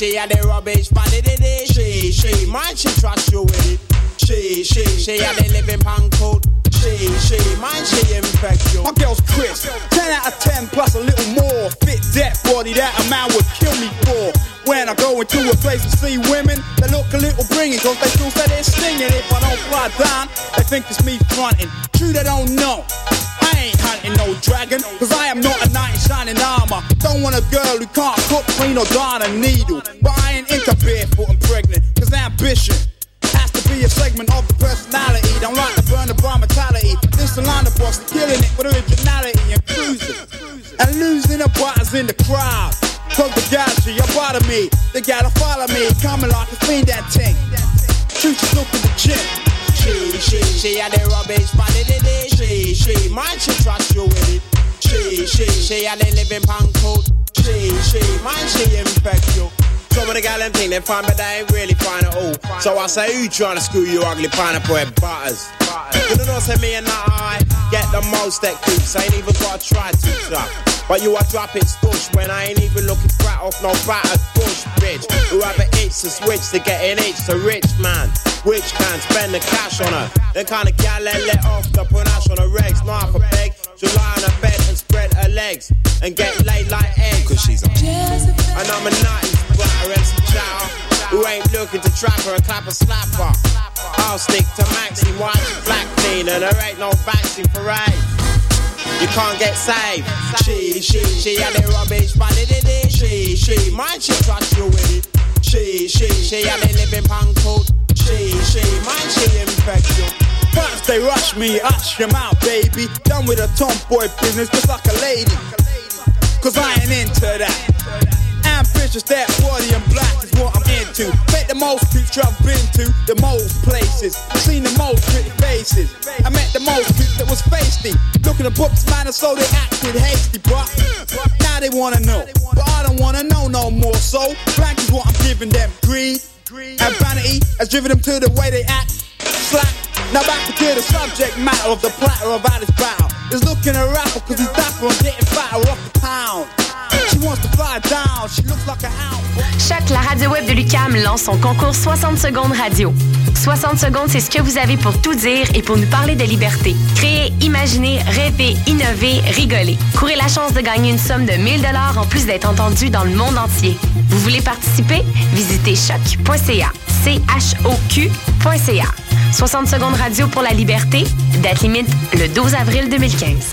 she had the rubbish, but it is she, she, man, she trust you with it. She, she, she had the living pan coat. She, she, man, she infect you. My girl's Chris, 10 out of 10 plus a little more. Fit that body that a man would kill me for. When I go into a place and see women, they look a little bringing, cause they feel that they're stinging. If I don't fly down, they think it's me fronting. True, they don't know. I ain't hunting no dragon, cause I am not a knight in shining armor. Don't want a girl who can't cook, clean, or darn a needle. But I ain't into barefoot and pregnant, cause ambition has to be a segment of the personality. Don't like to burn the bar mentality. This the line of boss, killing it with originality and cruising. And losing the buttons in the crowd. Cause the galaxy, part of me. They gotta follow me, coming like a fiend that tank. Shoot, the gym. She, she, she had the rubbish, but it is she, she, man, she trust you with it. She, she, she had the living pan coat. She, she, man, she infect you. Some of the gal them think they fine, but they ain't really fine at all. So I say, who trying to screw you ugly pineapple head butters? You don't know, say me and I get the most that coops. I ain't even gotta try to trap. But you are dropping stush when I ain't even looking fat off no battered bush, bitch. Whoever itch to switch to getting itch to rich man. Which can spend the cash on her. Then kind of gal let off the panache on her regs. Not for beg. She'll lie on her bed and spread her legs and get laid like eggs. Cause she's a And I'm a nutty splatter and some chow. Who ain't looking to trap her and clap a slapper. I'll stick to Maxine, watch black clean, and there ain't no vaccine for AIDS. You can't get saved. She, she, she had the rubbish, but it is she, she, man, she trust you with it. She, she, she had the living pan coat. She, she, man, she infect you. First they rush me, hush your mouth, baby. Done with a tomboy business, just like a lady. Cause I ain't into that. Ambitious, that body and black is what I'm into. Met the most creeps I've been to, the most places. Seen the most pretty faces. I met the most creeps that was feisty. Looking at books, man, and so they acted hasty, but now they wanna know. But I don't wanna know no more, so blank is what I'm giving them. Greed and vanity has driven them to the way they act. Slack. Now. Choc, la radio web de Lucam lance son concours 60 secondes radio. 60 secondes, c'est ce que vous avez pour tout dire et pour nous parler de liberté. Créer, imaginer, rêver, innover, rigoler. Courez la chance de gagner une somme de 1000 dollars en plus d'être entendu dans le monde entier. Vous voulez participer? Visitez choc.ca. C-H-O-Q.ca. 60 secondes radio pour la liberté. Date limite le 12 avril 2015.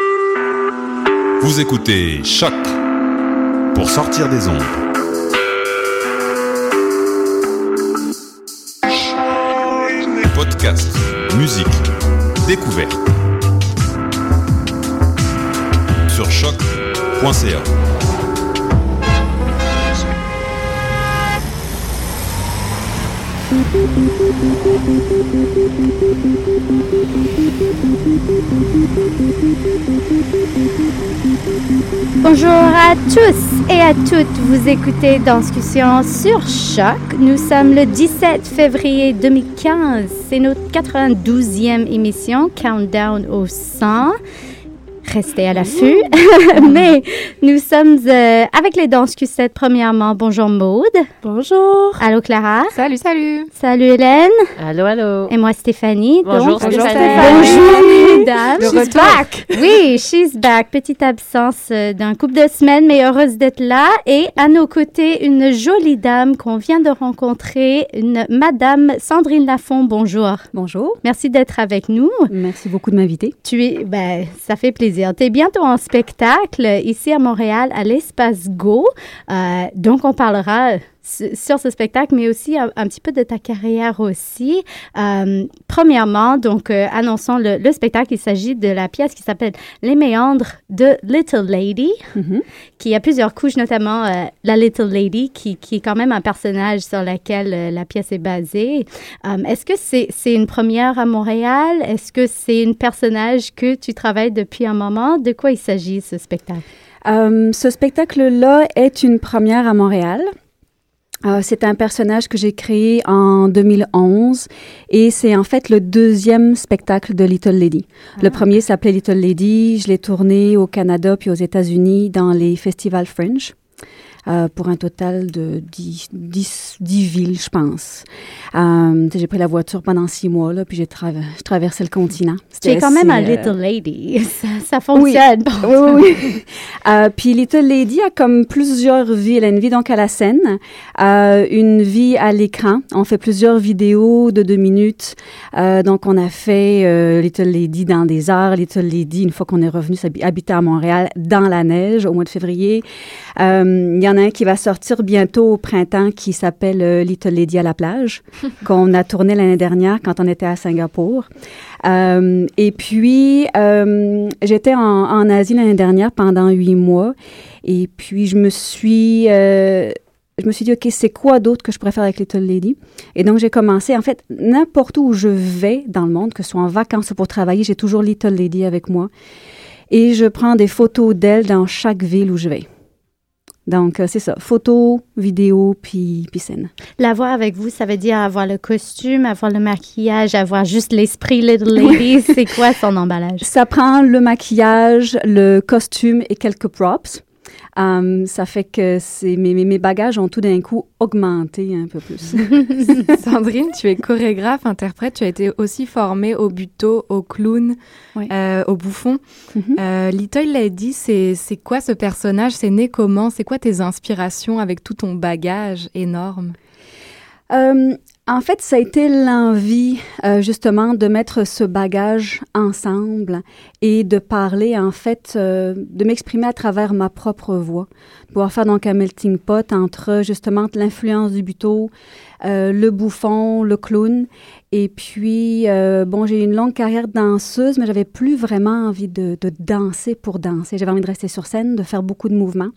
Vous écoutez Choc pour sortir des ondes. Podcast, musique, découverte. Sur choc.ca. Bonjour à tous et à toutes, vous écoutez Discussion sur Choc. Nous sommes le 17 février 2015, c'est notre 92e émission, Countdown au 100. Restez à l'affût. Mais nous sommes euh, avec les danses Q7 premièrement. Bonjour Maude. Bonjour. Allô Clara. Salut, salut. Salut Hélène. Allô, allô. Et moi Stéphanie. Bonjour, Donc, bonjour, Stéphanie. Stéphanie. Bonjour mesdames. She's retour. back. Oui, she's back. Petite absence euh, d'un couple de semaines, mais heureuse d'être là. Et à nos côtés, une jolie dame qu'on vient de rencontrer, une Madame Sandrine Lafont. Bonjour. Bonjour. Merci d'être avec nous. Merci beaucoup de m'inviter. Tu es, ben, ça fait plaisir. Tu es bientôt en spectacle ici à Montréal à l'Espace Go. Euh, donc, on parlera sur ce spectacle, mais aussi un, petit peu de ta carrière aussi. Euh, premièrement, donc, euh, annonçons le, le, spectacle. Il s'agit de la pièce qui s'appelle Les méandres de Little Lady, mm-hmm. qui a plusieurs couches, notamment euh, la Little Lady, qui, qui, est quand même un personnage sur lequel la pièce est basée. Est-ce que c'est c'est une première à Montréal? Est-ce que c'est un personnage que tu travailles depuis un moment? De quoi il s'agit, ce spectacle? ce spectacle-là est une première à Montréal. Euh, c'est un personnage que j'ai créé en 2011 et c'est en fait le deuxième spectacle de Little Lady. Le ah. premier s'appelait Little Lady. Je l'ai tourné au Canada puis aux États-Unis dans les festivals Fringe. Euh, pour un total de 10, 10, 10 villes, je pense. Euh, j'ai pris la voiture pendant six mois, là, puis j'ai traversé le continent. C'est quand même un euh, Little Lady. Ça, ça fonctionne. Oui, oui, oui. euh, puis Little Lady a comme plusieurs vies. Elle a une vie donc à la scène, euh, une vie à l'écran. On fait plusieurs vidéos de deux minutes. donc, on a fait Little Lady dans des heures, Little Lady, une fois qu'on est revenu habiter à Montréal, dans la neige au mois de février. Il y a en a un qui va sortir bientôt au printemps qui s'appelle euh, Little Lady à la plage, qu'on a tourné l'année dernière quand on était à Singapour. Euh, et puis, euh, j'étais en, en, Asie l'année dernière pendant huit mois. Et puis, je me suis... Je me suis dit, OK, c'est quoi d'autre que je pourrais faire avec Little Lady? Et donc, j'ai commencé, en fait, n'importe où je vais dans le monde, que ce soit en vacances ou pour travailler, j'ai toujours Little Lady avec moi. Et je prends des photos d'elle dans chaque ville où je vais. Donc, euh, c'est ça. Photo, vidéo, puis, puis scène. La voix avec vous, ça veut dire avoir le costume, avoir le maquillage, avoir juste l'esprit Little Lady. c'est quoi son emballage? Ça prend le maquillage, le costume et quelques props. Um, ça fait que mes, mes, bagages ont tout d'un coup augmenté un peu plus. Sandrine, tu es chorégraphe, interprète, tu as été aussi formée au buto, au clown, euh, au bouffon. Mm-hmm. euh, Little Lady, c'est quoi ce personnage? C'est né comment? C'est quoi tes inspirations avec tout ton bagage énorme? Euh, en fait, ça a été l'envie euh, justement de mettre ce bagage ensemble et de parler en fait, euh, de m'exprimer à travers ma propre voix, pouvoir faire donc un melting pot entre justement l'influence du buto, euh, le bouffon, le clown. Et puis, bon, j'ai eu une longue carrière de danseuse, mais j'avais plus vraiment envie de, de danser pour danser. J'avais envie de rester sur scène, de faire beaucoup de mouvements.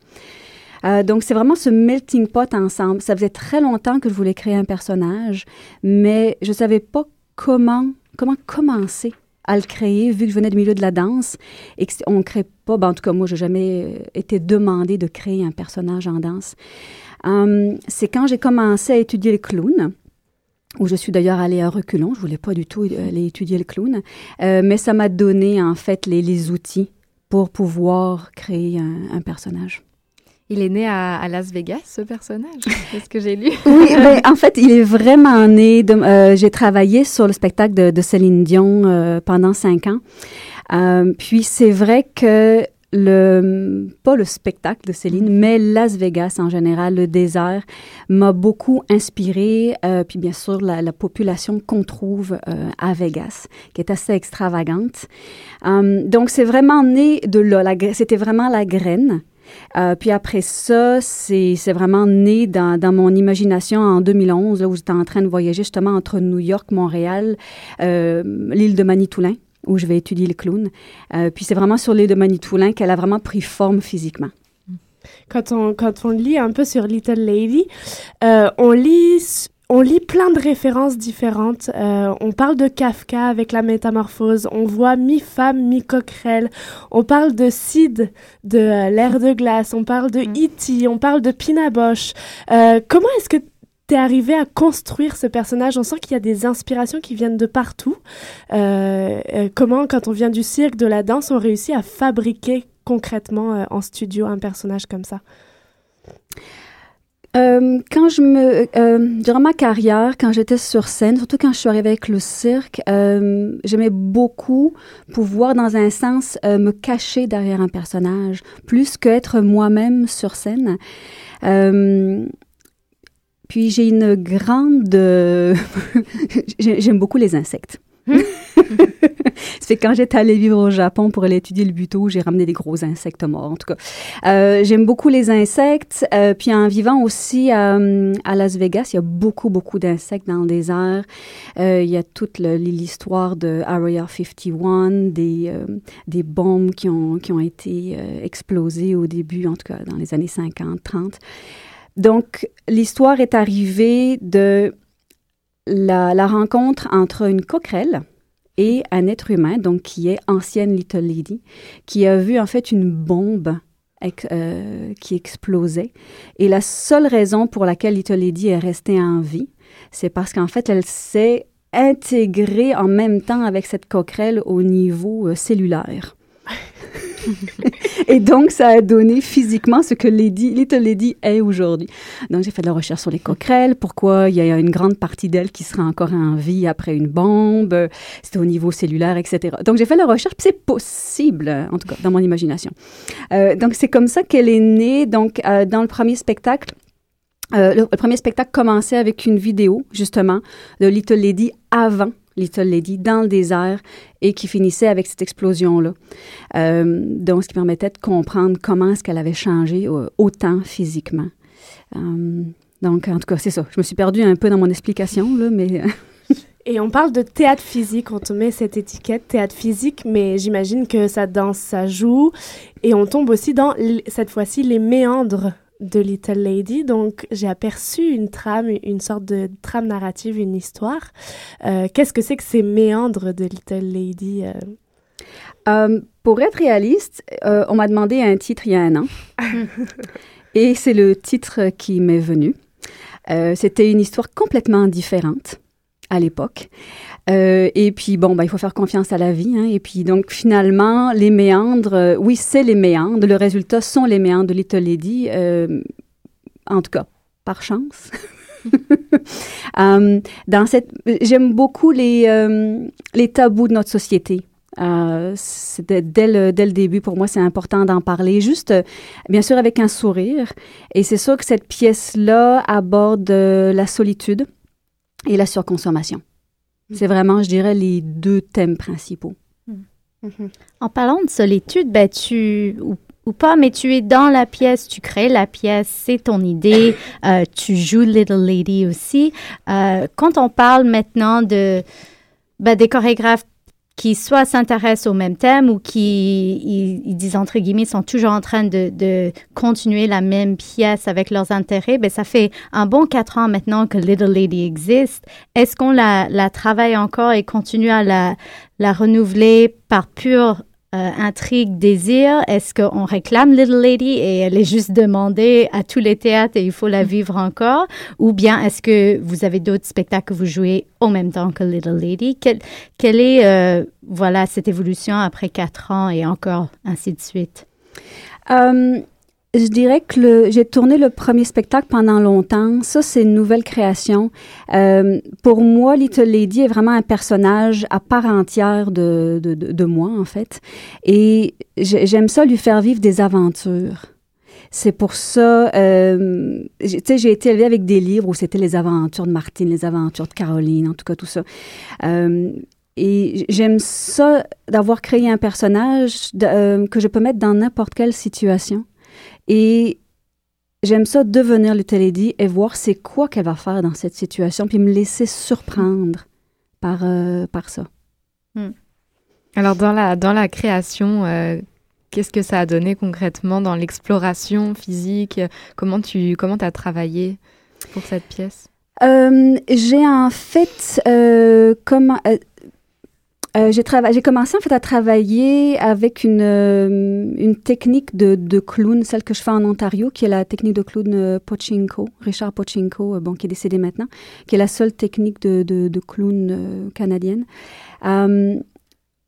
Euh, donc, c'est vraiment ce melting pot ensemble. Ça faisait très longtemps que je voulais créer un personnage, mais je ne savais pas comment, comment commencer à le créer, vu que je venais du milieu de la danse et qu'on ne crée pas, ben, en tout cas, moi, je n'ai jamais euh, été demandé de créer un personnage en danse. Hum, c'est quand j'ai commencé à étudier le clown, où je suis d'ailleurs allée à reculons, je voulais pas du tout aller étudier le clown, euh, mais ça m'a donné en fait les, les, outils pour pouvoir créer un personnage. Il est né à, Las Vegas, ce personnage, c'est ce que j'ai lu. oui, ben, en fait, il est vraiment né. Euh, j'ai travaillé sur le spectacle de, de Céline Dion euh, pendant cinq ans. Euh, puis c'est vrai que le pas le spectacle de Céline, mais Las Vegas en général, le désert, m'a beaucoup inspiré. Euh, puis bien sûr la, la population qu'on trouve euh, à Vegas, qui est assez extravagante. Euh, donc c'est vraiment né de là. C'était vraiment la graine euh, puis après ça, c'est vraiment né dans, dans, mon imagination en 2011, là, où j'étais en train de voyager justement entre New York, Montréal, euh, l'île de Manitoulin, où je vais étudier le clown. Euh, puis c'est vraiment sur l'île de Manitoulin qu'elle a vraiment pris forme physiquement. Quand on, quand on lit un peu sur Little Lady, on lit on lit plein de références différentes. Euh, on parle de Kafka avec la métamorphose. On voit mi-femme, mi-coquerelle. On parle de Sid de euh, l'ère de glace. On parle de E.T. On parle de Pina Bosch. Euh, comment est-ce que tu es arrivé à construire ce personnage? On sent qu'il y a des inspirations qui viennent de partout. comment, quand on vient du cirque, de la danse, on réussit à fabriquer concrètement en studio un personnage comme ça? Euh, quand je me, euh, durant ma carrière, quand j'étais sur scène, surtout quand je suis arrivée avec le cirque, euh, j'aimais beaucoup pouvoir, dans un sens, euh, me cacher derrière un personnage, plus qu'être moi-même sur scène. Euh, puis j'ai une grande, j'aime beaucoup les insectes. c'est quand j'étais allée vivre au Japon pour aller étudier le buto, j'ai ramené des gros insectes morts. En tout cas, euh, j'aime beaucoup les insectes. Euh, puis en vivant aussi euh, à Las Vegas, il y a beaucoup, beaucoup d'insectes dans le désert. Il y a toute l'histoire de Area 51, des, des bombes qui ont, qui ont été explosées au début, en tout cas dans les années 50, 30. Donc, l'histoire est arrivée de la, rencontre entre une coquerelle et un être humain, donc qui est ancienne Little Lady, qui a vu en fait une bombe euh, qui explosait. Et la seule raison pour laquelle Little Lady est restée en vie, c'est parce qu'en fait, elle s'est intégrée en même temps avec cette coquerelle au niveau euh, cellulaire. et donc, ça a donné physiquement ce que Little Lady est aujourd'hui. Donc, j'ai fait de la recherche sur les coquerelles, pourquoi il y a une grande partie d'elle qui sera encore en vie après une bombe, c'était au niveau cellulaire, etc. Donc, j'ai fait la recherche, c'est possible, en tout cas, dans mon imagination. Euh, donc, c'est comme ça qu'elle est née. Donc, euh, dans le premier spectacle, euh, le, premier spectacle commençait avec une vidéo, justement, de Little Lady avant Little Lady dans le désert et qui finissait avec cette explosion-là. Euh, donc, ce qui permettait de comprendre comment est-ce qu'elle avait changé euh, autant physiquement. Euh, donc, en tout cas, c'est ça. Je me suis perdue un peu dans mon explication, là, mais... Et on parle de théâtre physique, on te met cette étiquette théâtre physique, mais j'imagine que ça danse, ça joue, et on tombe aussi dans, cette fois-ci, les méandres de Little Lady. Donc, j'ai aperçu une trame, une sorte de trame narrative, une histoire. Euh, qu'est-ce que c'est que ces méandres de Little Lady euh? Euh, Pour être réaliste, on m'a demandé un titre il y a un an. Et c'est le titre qui m'est venu. C'était une histoire complètement différente à l'époque. Euh, et puis, bon, ben, il faut faire confiance à la vie. Hein, et puis, donc, finalement, les méandres, euh, oui, c'est les méandres. Le résultat sont les méandres de Little Lady, euh, en tout cas, par chance. dans cette, j'aime beaucoup les, tabous de notre société. Dès le début, pour moi, c'est important d'en parler, juste, bien sûr, avec un sourire. Et c'est sûr que cette pièce-là aborde la solitude et la surconsommation. C'est vraiment, je dirais, les deux thèmes principaux. Mm-hmm. En parlant de solitude, ben, tu, ou, pas, mais tu es dans la pièce, tu crées la pièce, c'est ton idée, euh, tu joues Little Lady aussi. Euh, quand on parle maintenant de ben, des chorégraphes qui soit s'intéressent au même thème ou qui, ils, disent entre guillemets, sont toujours en train de, de, continuer la même pièce avec leurs intérêts, ben ça fait un bon quatre ans maintenant que Little Lady existe. Est-ce qu'on la, la travaille encore et continue à la, la renouveler par pure euh, intrigue, désir? Est-ce qu'on réclame Little Lady et elle est juste demandée à tous les théâtres et il faut la mm. vivre encore? Ou bien est-ce que vous avez d'autres spectacles que vous jouez en même temps que Little Lady? quelle est, euh, voilà, cette évolution après quatre ans et encore ainsi de suite? Euh, je dirais que j'ai tourné le premier spectacle pendant longtemps. Ça, c'est une nouvelle création. Euh, pour moi, Little Lady est vraiment un personnage à part entière de, de, de, moi, en fait. Et j'aime ça lui faire vivre des aventures. C'est pour ça, euh, tu sais, j'ai été élevée avec des livres où c'était les aventures de Martine, les aventures de Caroline, en tout cas tout ça. Euh, et j'aime ça d'avoir créé un personnage euh, que je peux mettre dans n'importe quelle situation. Et j'aime ça devenir le Lady et voir c'est quoi qu'elle va faire dans cette situation, puis me laisser surprendre par, euh, par ça. Hmm. Alors, dans la, dans la création, euh, qu'est-ce que ça a donné concrètement dans l'exploration physique? Comment tu comment as travaillé pour cette pièce? Euh, J'ai en fait, comme euh, j'ai commencé en fait à travailler avec une, euh, une technique de, de, clown, celle que je fais en Ontario, qui est la technique de clown euh, Pochinko, Richard Pochinko, bon, qui est décédé maintenant, qui est la seule technique de, de, de clown canadienne.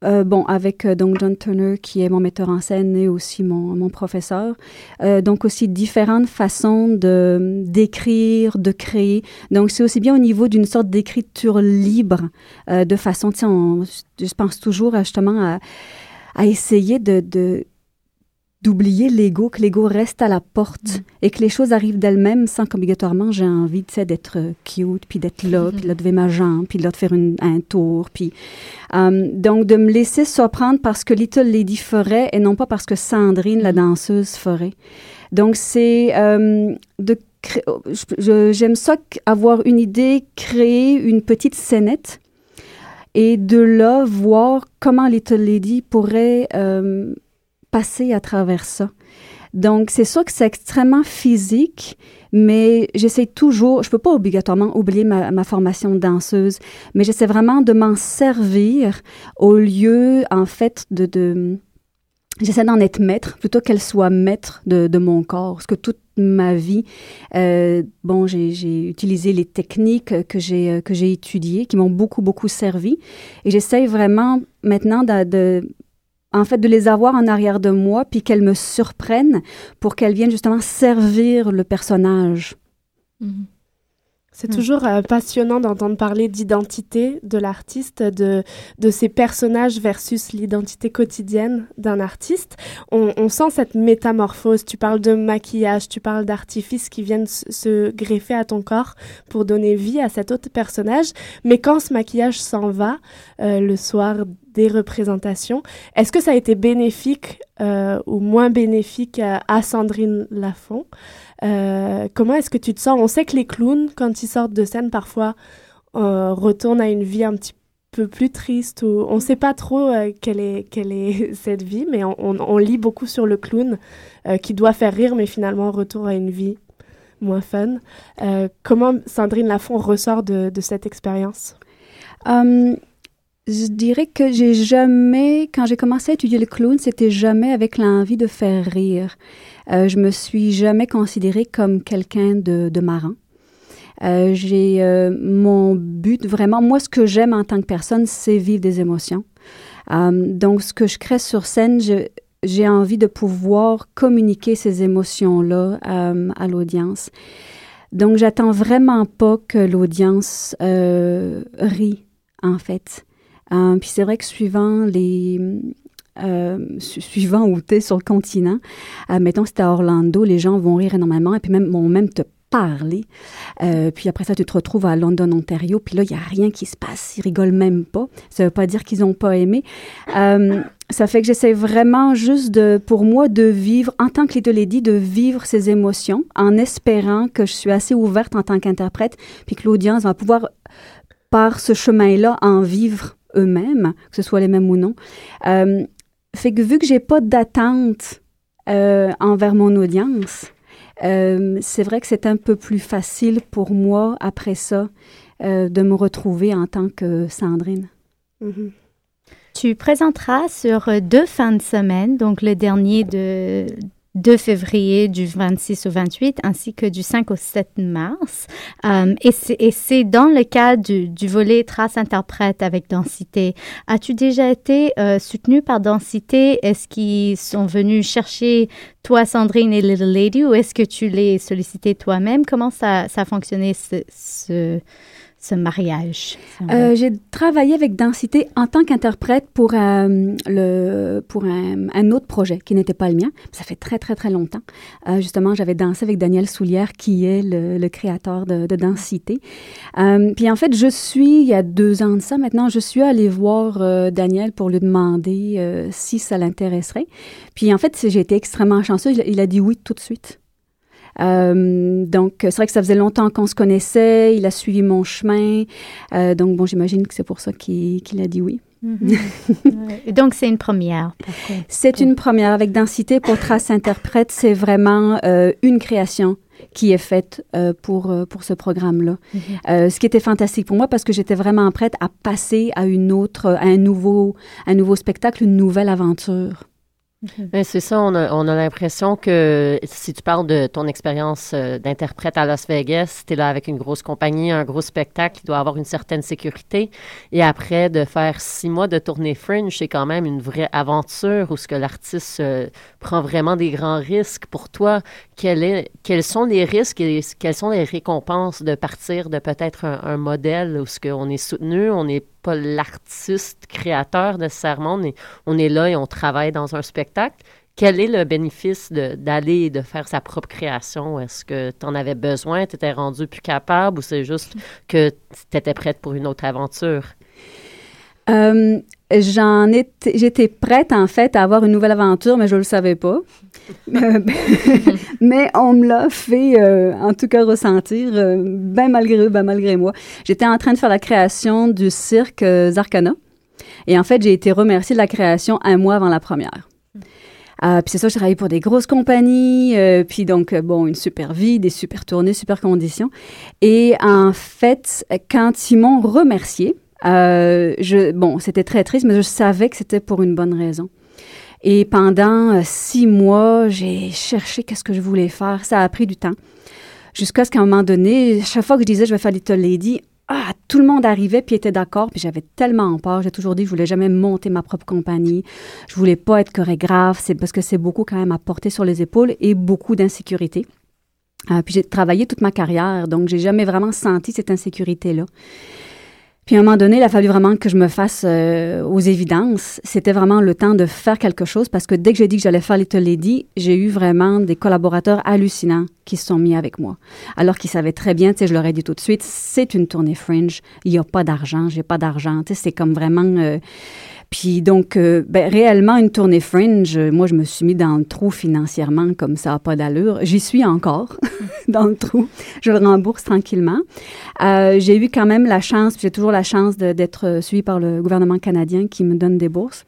Euh, bon, avec euh, donc John Turner, qui est mon metteur en scène et aussi mon, mon professeur. Euh, donc aussi différentes façons de d'écrire, de créer. Donc c'est aussi bien au niveau d'une sorte d'écriture libre, de façon, tu je pense toujours justement à, à essayer de, de d'oublier l'ego, que l'ego reste à la porte mm. et que les choses arrivent d'elles-mêmes sans qu'obligatoirement j'ai envie d'être cute, puis d'être là, puis de lever ma jambe, puis de faire un tour. Puis, euh, donc, de me laisser surprendre parce que Little Lady ferait et non pas parce que Sandrine, la danseuse, ferait. Donc, c'est euh, de J'aime ça avoir une idée, créer une petite scénette et de là voir comment Little Lady pourrait euh, passer à travers ça. Donc, c'est sûr que c'est extrêmement physique, mais j'essaie toujours, je ne peux pas obligatoirement oublier ma, formation de danseuse, mais j'essaie vraiment de m'en servir au lieu, en fait, de, j'essaie d'en être maître plutôt qu'elle soit maître de, mon corps. Parce que toute ma vie, euh, bon, j'ai utilisé les techniques que j'ai que j'ai étudiées, qui m'ont beaucoup beaucoup servi, et j'essaie vraiment maintenant de en fait, de les avoir en arrière de moi, puis qu'elles me surprennent pour qu'elles viennent justement servir le personnage. Mhm. C'est toujours euh, passionnant d'entendre parler d'identité de l'artiste, de, de ses personnages versus l'identité quotidienne d'un artiste. On, sent cette métamorphose. Tu parles de maquillage, tu parles d'artifices qui viennent se greffer à ton corps pour donner vie à cet autre personnage. Mais quand ce maquillage s'en va euh, le soir des représentations, est-ce que ça a été bénéfique euh, ou moins bénéfique à Sandrine Lafont? Euh, comment est-ce que tu te sens? On sait que les clowns, quand ils sortent de scène, parfois euh, retournent à une vie un petit peu plus triste. On ne sait pas trop euh, quelle, est, cette vie, mais on, lit beaucoup sur le clown qui doit faire rire, mais finalement retourne à une vie moins fun. comment Sandrine Lafont ressort de, cette expérience? Je dirais que j'ai jamais, quand j'ai commencé à étudier le clown, c'était jamais avec l'envie de faire rire. Euh, je me suis jamais considérée comme quelqu'un de, de marrant. Euh, j'ai euh, mon but vraiment, moi ce que j'aime en tant que personne, c'est vivre des émotions. Euh, donc ce que je crée sur scène, j'ai envie de pouvoir communiquer ces émotions-là à l'audience. Donc j'attends vraiment pas que l'audience rit en fait. puis c'est vrai que suivant les euh, suivant où tu es sur le continent, euh, mettons c'était à Orlando, les gens vont rire énormément et puis même vont même te parler. Euh, puis après ça, tu te retrouves à London, Ontario, puis là, il n'y a rien qui se passe. Ils rigolent même pas. Ça ne veut pas dire qu'ils n'ont pas aimé. Euh, ça fait que j'essaie vraiment juste de, pour moi, de vivre, en tant que Little Lady, de vivre ces émotions en espérant que je suis assez ouverte en tant qu'interprète, puis que l'audience va pouvoir, par ce chemin-là, en vivre eux-mêmes, que ce soit les mêmes ou non. Fait que vu que j'ai pas d'attente euh, envers mon audience, euh, c'est vrai que c'est un peu plus facile pour moi après ça euh, de me retrouver en tant que Sandrine. Mm-hmm. Tu présenteras sur deux fins de semaine, donc le dernier de, 2 février du 26 au 28 ainsi que du 5 au 7 mars. Euh, et c'est dans le cadre du, du, volet Trace interprète avec Densité. As-tu déjà été euh, soutenu par Densité? Est-ce qu'ils sont venus chercher toi, Sandrine et Little Lady ou est-ce que tu les sollicité toi-même? Comment ça, ça a fonctionné ce ce mariage? Euh, j'ai travaillé avec Densité en tant qu'interprète pour, euh, pour un, autre projet qui n'était pas le mien. Ça fait très, très, très longtemps. Euh, justement, j'avais dansé avec Daniel Soulière, qui est le, créateur de, de Densité. Euh, puis en fait, je suis, il y a deux ans de ça maintenant, je suis allée voir Daniel pour lui demander si ça l'intéresserait. Puis en fait, j'ai été extrêmement chanceuse. Il a dit oui tout de suite. Euh, donc, c'est vrai que ça faisait longtemps qu'on se connaissait. Il a suivi mon chemin. Euh, donc, bon, j'imagine que c'est pour ça qu'il a dit oui. Mm-hmm. donc, c'est une première. C'est une première. Avec Densité pour Trace Interprète, c'est vraiment euh, une création qui est faite euh, pour, pour ce programme-là. Euh, ce qui était fantastique pour moi parce que j'étais vraiment prête à passer à une autre, à un nouveau, un nouveau spectacle, une nouvelle aventure. Ben, c'est ça, on a, on a l'impression que si tu parles de ton expérience euh, d'interprète à Las Vegas, tu es là avec une grosse compagnie, un gros spectacle, il doit avoir une certaine sécurité. Et après, de faire six mois de tournée Fringe, c'est quand même une vraie aventure où ce que l'artiste euh, prend vraiment des grands risques. Pour toi, quels sont les risques et quelles sont les récompenses de partir de peut-être un, un modèle où ce qu'on est soutenu, on est l'artiste créateur nécessairement. On est, on est là et on travaille dans un spectacle. quel est le bénéfice d'aller et de faire sa propre création? Est-ce que tu en avais besoin, tu étais rendu plus capable ou c'est juste que tu étais prête pour une autre aventure? Euh, j'en étais, j'étais prête en fait à avoir une nouvelle aventure, mais je le savais pas. mais on me l'a fait, euh, en tout cas, ressentir, euh, ben malgré ben malgré moi. J'étais en train de faire la création du cirque Zarkana. Et en fait, j'ai été remerciée de la création un mois avant la première. puis c'est ça, j'ai travaillé pour des grosses compagnies, puis donc, bon, une super vie, des super tournées, super conditions. Et en fait, quand ils m'ont remercié, euh, je, bon, c'était très triste, mais je savais que c'était pour une bonne raison. Et pendant euh, six mois, j'ai cherché qu'est-ce que je voulais faire. Ça a pris du temps. Jusqu'à ce qu'à un moment donné, chaque fois que je disais je vais faire Little Lady, ah, tout le monde arrivait puis était d'accord, puis j'avais tellement peur. J'ai toujours dit que je voulais jamais monter ma propre compagnie. Je voulais pas être chorégraphe, c'est parce que c'est beaucoup quand même à porter sur les épaules et beaucoup d'insécurité. Euh, puis j'ai travaillé toute ma carrière, donc j'ai jamais vraiment senti cette insécurité-là. Puis à un moment donné, il a fallu vraiment que je me fasse euh, aux évidences. C'était vraiment le temps de faire quelque chose parce que dès que j'ai dit que j'allais faire Little Lady, j'ai eu vraiment des collaborateurs hallucinants qui se sont mis avec moi. Alors qu'ils savaient très bien, tu sais, je leur ai dit tout de suite, c'est une tournée fringe, il n'y a pas d'argent, j'ai pas d'argent. Tu sais, c'est comme vraiment... Euh, puis donc, euh, ben, réellement, une tournée fringe, moi, je me suis mis dans le trou financièrement comme ça n'a pas d'allure. J'y suis encore dans le trou. Je le rembourse tranquillement. Euh, j'ai eu quand même la chance, j'ai toujours la chance d'être suivie par le gouvernement canadien qui me donne des bourses.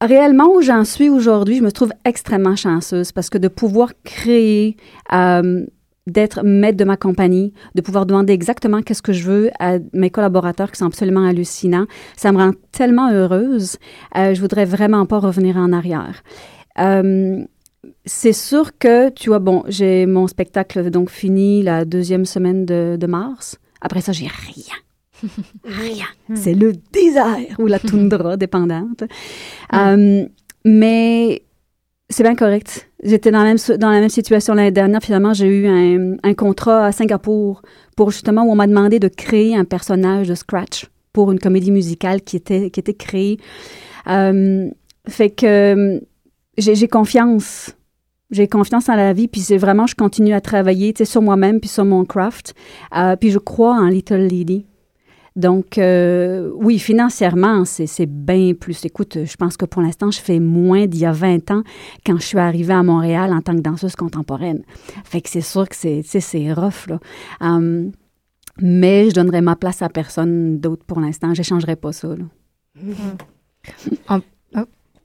Réellement, où j'en suis aujourd'hui, je me trouve extrêmement chanceuse parce que de pouvoir créer euh, d'être maître de ma compagnie, de pouvoir demander exactement qu'est-ce que je veux à mes collaborateurs qui sont absolument hallucinants. Ça me rend tellement heureuse. Euh, je voudrais vraiment pas revenir en arrière. Euh, c'est sûr que, tu vois, bon, j'ai mon spectacle donc fini la deuxième semaine de, mars. Après ça, j'ai rien. rien. C'est le désert ou la toundra, dépendante. Euh, mais c'est bien correct. J'étais dans la même, dans la même situation l'année dernière. Finalement, j'ai eu un, un, contrat à Singapour pour justement où on m'a demandé de créer un personnage de scratch pour une comédie musicale qui était, qui était créée. Euh, fait que j'ai confiance. J'ai confiance en la vie, puis c'est vraiment, je continue à travailler sur moi-même, puis sur mon craft. Euh, puis je crois en Little Lady. Donc, euh, oui, financièrement, c'est bien plus. Écoute, je pense que pour l'instant, je fais moins d'il y a 20 ans quand je suis arrivée à Montréal en tant que danseuse contemporaine. Fait que c'est sûr que c'est rough, là. Um, mais je donnerai ma place à personne d'autre pour l'instant. Je n'échangerai pas ça, là. En,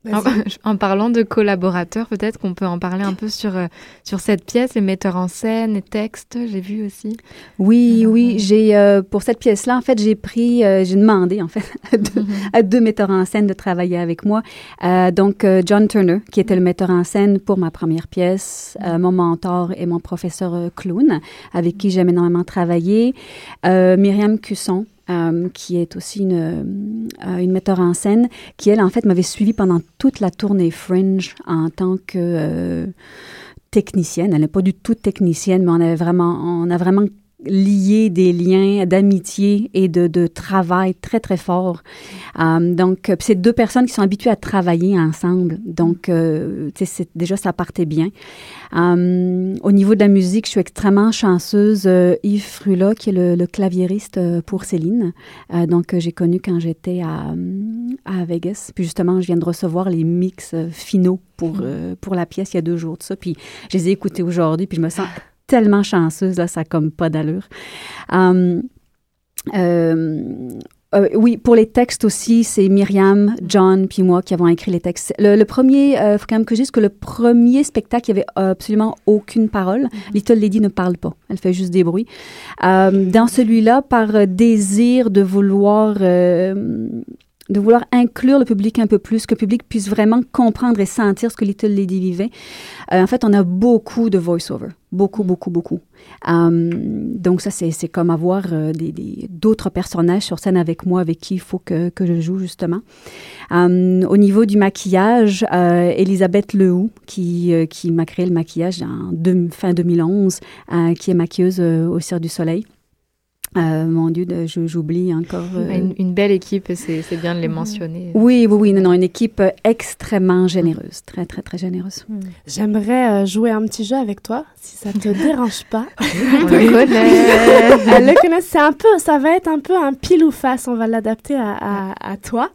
En, parlant de collaborateurs, peut-être qu'on peut en parler un peu sur, euh, sur cette pièce, les metteurs en scène, les textes, j'ai vu aussi. Oui, oui, j'ai euh, pour cette pièce-là, en fait, j'ai pris, euh, j'ai demandé en fait à deux, metteurs en scène de travailler avec moi. donc John Turner, qui était le metteur en scène pour ma première pièce, mon mentor et mon professeur clown, avec qui j'aime énormément travailler. Myriam Cusson, euh, qui est aussi une, euh, metteur en scène, qui, elle, en fait, m'avait suivi pendant toute la tournée Fringe en tant que euh, technicienne. Elle n'est pas du tout technicienne, mais on avait vraiment, on a vraiment lié des liens d'amitié et de, de, travail très, très forts. donc, c'est deux personnes qui sont habituées à travailler ensemble. Donc, tu sais, déjà, ça partait bien. Euh, au niveau de la musique, je suis extrêmement chanceuse. Euh, Yves Frula, qui est le, le claviériste euh, pour Céline, donc j'ai connu quand j'étais à, à, Vegas. Puis justement, je viens de recevoir les mix finaux pour, mm. pour la pièce il y a deux jours de ça. Puis je les ai écoutés aujourd'hui, puis je me sens tellement chanceuse, là, ça n'a comme pas d'allure. Euh, euh, oui, pour les textes aussi, c'est Myriam, John, puis moi qui avons écrit les textes. Le, premier, il euh, faut quand même que je dise que le premier spectacle, il n'y avait absolument aucune parole. Mm-hmm. Little Lady ne parle pas, elle fait juste des bruits. Euh, dans celui-là, par désir de vouloir de vouloir inclure le public un peu plus, que le public puisse vraiment comprendre et sentir ce que Little Lady vivait. Euh, en fait, on a beaucoup de voice-over. Beaucoup, beaucoup, beaucoup. Um, donc ça, c'est comme avoir euh, d'autres personnages sur scène avec moi, avec qui il faut que, je joue, justement. Au niveau du maquillage, euh, Elisabeth Lehou, qui, euh, qui m'a créé le maquillage en fin 2011, qui est maquilleuse au Cirque du Soleil. Euh, mon Dieu, j'oublie encore. Euh, une, belle équipe, c'est bien de les mentionner. Oui, oui, oui. Non, non, une équipe euh, extrêmement généreuse. Très, très, très généreuse. Hmm. J'aimerais jouer un petit jeu avec toi, si ça te dérange pas. On le connaît. C'est un peu, ça va être un peu un pile ou face. On va l'adapter à, à, toi.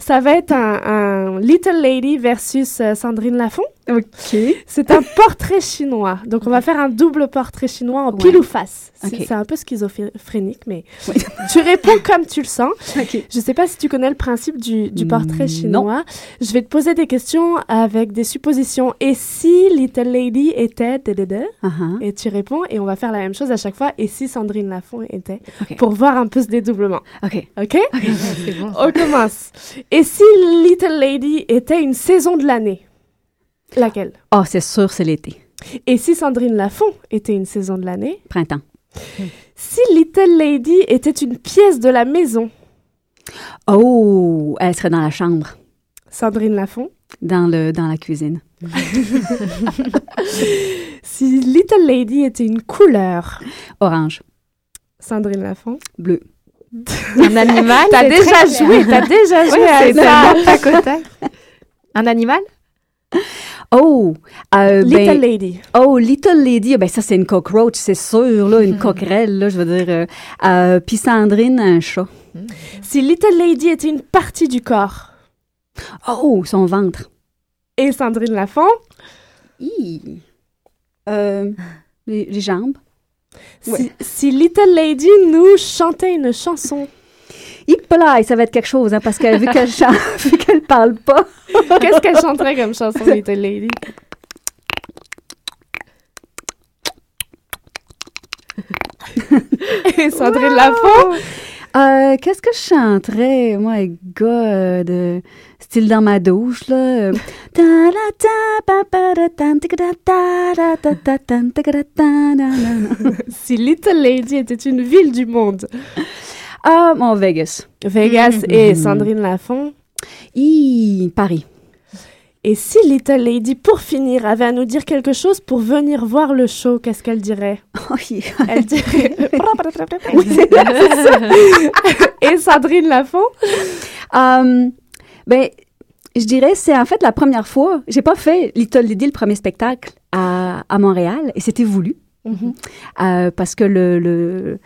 Ça va être un, un Little Lady versus Sandrine Lafont. Ok. C'est un portrait chinois. Donc, on va faire un double portrait chinois en pile ou face. C'est un peu schizophrénique, mais tu réponds comme tu le sens. Je ne sais pas si tu connais le principe du, du portrait mm, chinois. Je vais te poser des questions avec des suppositions. Et si Little Lady était... Uh-huh. Et tu réponds, et on va faire la même chose à chaque fois. Et si Sandrine Lafont était... Pour voir un peu ce dédoublement. OK. OK? bon, on commence. Et si Little Lady était une saison de l'année? Laquelle? Oh, c'est sûr, c'est l'été. Et si Sandrine Lafont était une saison de l'année? Printemps. Si Little Lady était une pièce de la maison? Oh, elle serait dans la chambre. Sandrine Lafont? Dans, le, dans la cuisine. si Little Lady était une couleur? Orange. Sandrine Lafont? Bleu. Un animal? T'as déjà joué, t'as déjà joué à ça. Un animal? Oh! Euh, Little ben, Lady. Oh, Little Lady, ben ça c'est une cockroach, c'est sûr, là, une coquerelle, là, je veux dire. Euh, euh, puis Sandrine, un chat. Hmm. Si Little Lady était une partie du corps. Oh, son ventre. Et Sandrine Lafont? Euh, les, jambes. si Little Lady nous chantait une chanson. Hippolai, ça va être quelque chose, hein, parce que vu qu'elle chante, parle pas. Qu'est-ce qu'elle chanterait comme chanson, Little Lady? Sandrine Lafont? Euh, Qu'est-ce que je chanterais? My God! style dans ma douche, là. si Little Lady était une ville du monde. Ah, mon Vegas. Vegas mm-hmm. et Sandrine Lafont. I, Paris. Et si Little Lady, pour finir, avait à nous dire quelque chose pour venir voir le show, qu'est-ce qu'elle dirait? Oui. Elle dirait... et Sandrine Lafont? Um, Ben, je dirais, c'est en fait la première fois. J'ai pas fait Little Lady, le premier spectacle, à, à Montréal, et c'était voulu. Mm-hmm. Euh, parce que le, le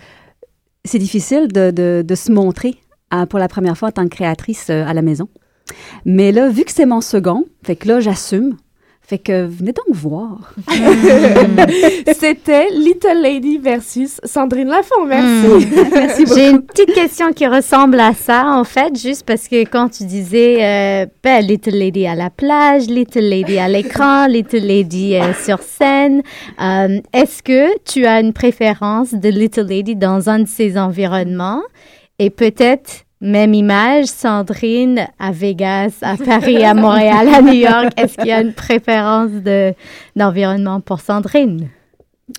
c'est difficile de, de, de, se montrer pour la première fois en tant que créatrice euh, à la maison. Mais là, vu que c'est mon second, fait que là, j'assume. Fait que venez donc voir. C'était Little Lady versus Sandrine Lafont. Merci. Hmm. Merci beaucoup. J'ai une petite question qui ressemble à ça, en fait, juste parce que quand tu disais euh, ben, Little Lady à la plage, Little Lady à l'écran, Little Lady euh, sur scène, euh, est-ce que tu as une préférence de Little Lady dans un de ces environnements? Et peut-être même image, Sandrine à Vegas, à Paris, à Montréal, à New York. Est-ce qu'il y a une préférence de, d'environnement pour Sandrine?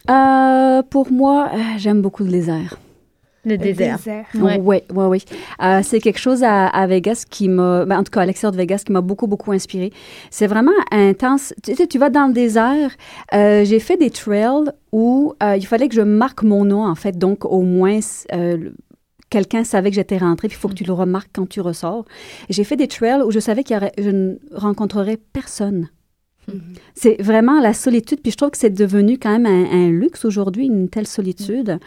Euh, pour moi, euh, j'aime beaucoup le désert. Le, désert. Oui, oui, oui. Euh, c'est quelque chose à, Vegas qui m'a, ben, en tout cas à l'extérieur de Vegas, qui m'a beaucoup, beaucoup inspiré. C'est vraiment intense. Tu sais, tu vas dans le désert. j'ai fait des trails où il fallait que je marque mon nom, en fait. Donc, au moins, quelqu'un savait que j'étais rentrée, puis il faut que tu le remarques quand tu ressors. J'ai fait des trails où je savais que je ne rencontrerais personne. Mhm. C'est vraiment la solitude, puis je trouve que c'est devenu quand même un, luxe aujourd'hui, une telle solitude.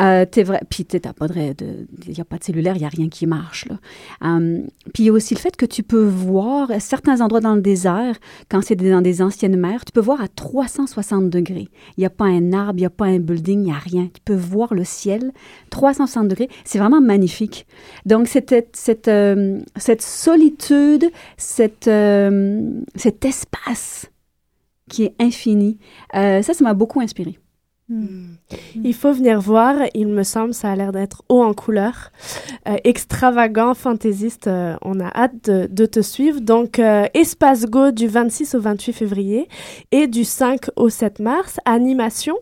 Euh, es vrai, puis tu pas de, il n'y a pas de cellulaire, il n'y a rien qui marche. Là. Hum, puis il y a aussi le fait que tu peux voir certains endroits dans le désert, quand c'est dans des anciennes mers, tu peux voir à 360 degrés. Il n'y a pas un arbre, il n'y a pas un building, il n'y a rien. Tu peux voir le ciel 360 degrés. C'est vraiment magnifique. Donc cette, cette, euh, cette solitude, cette, euh, cet espace qui est infini, euh, ça, ça m'a beaucoup inspiré. Hmm. Il faut venir voir, il me semble, ça a l'air d'être haut en couleur, euh, extravagant, fantaisiste, euh, on a hâte de, te suivre. Donc, euh, Espace Go du 26 au 28 février et du 5 au 7 mars, animation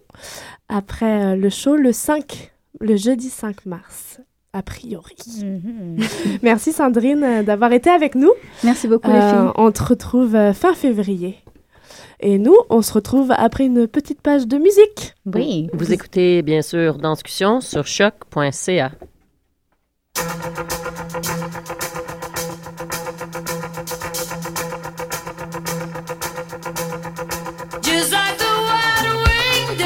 après le show le 5, le jeudi 5 mars a priori. Mhm. Merci Sandrine d'avoir été avec nous. Merci beaucoup les filles. On te retrouve fin février. Et nous, on se retrouve après une petite page de musique. Oui. Vous écoutez bien sûr dans discussion sur choc.ca. Just like the wind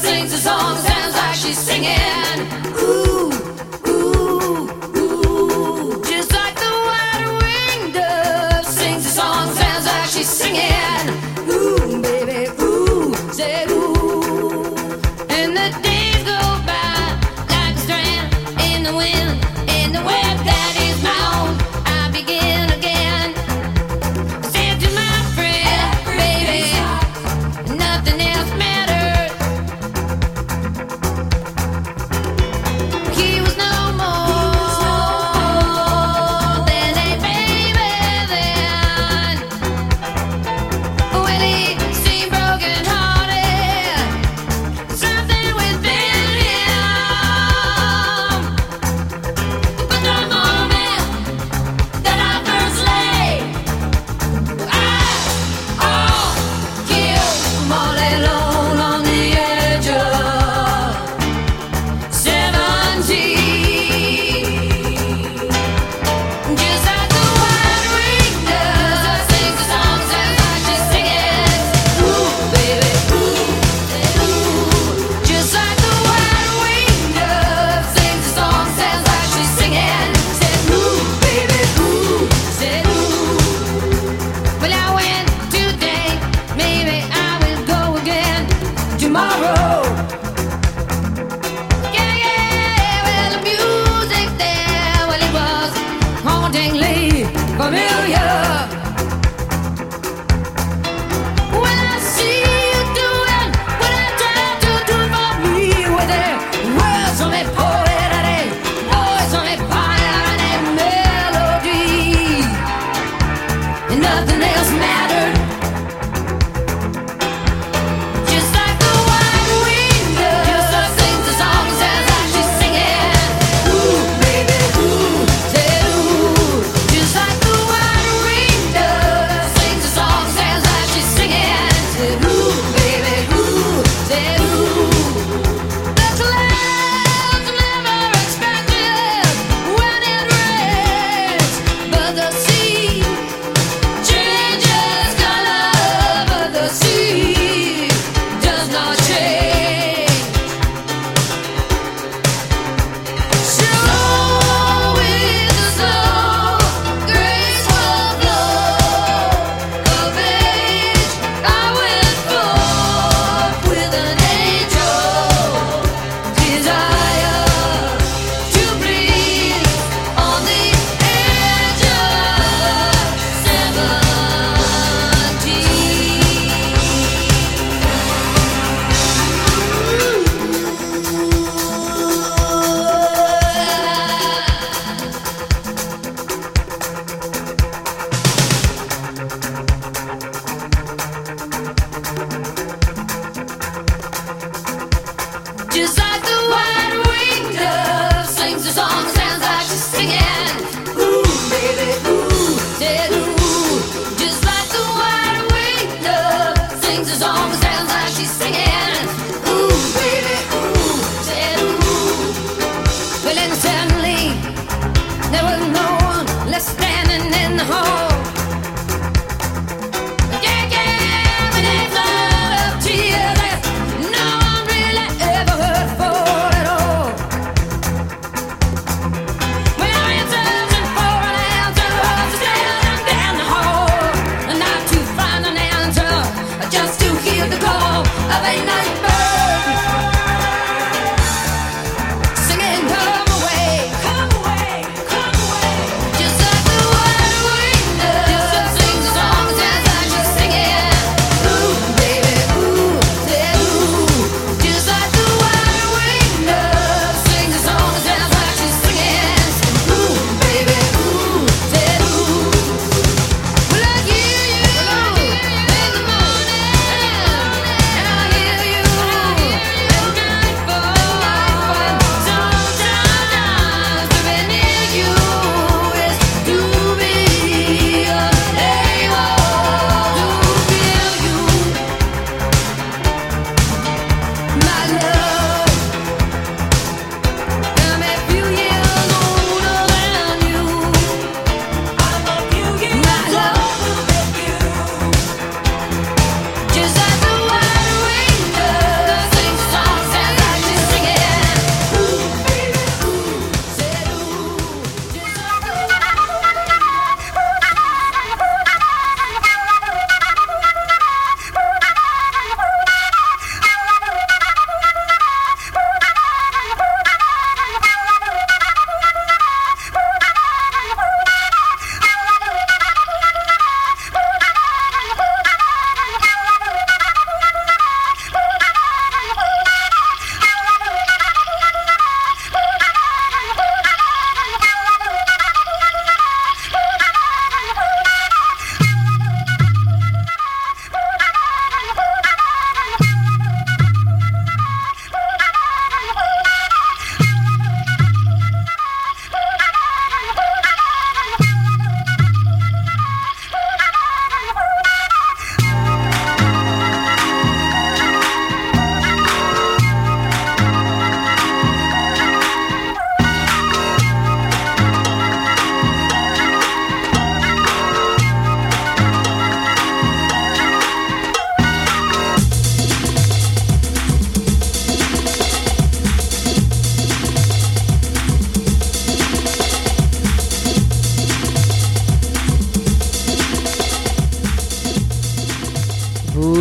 sings song, sounds like she's singing.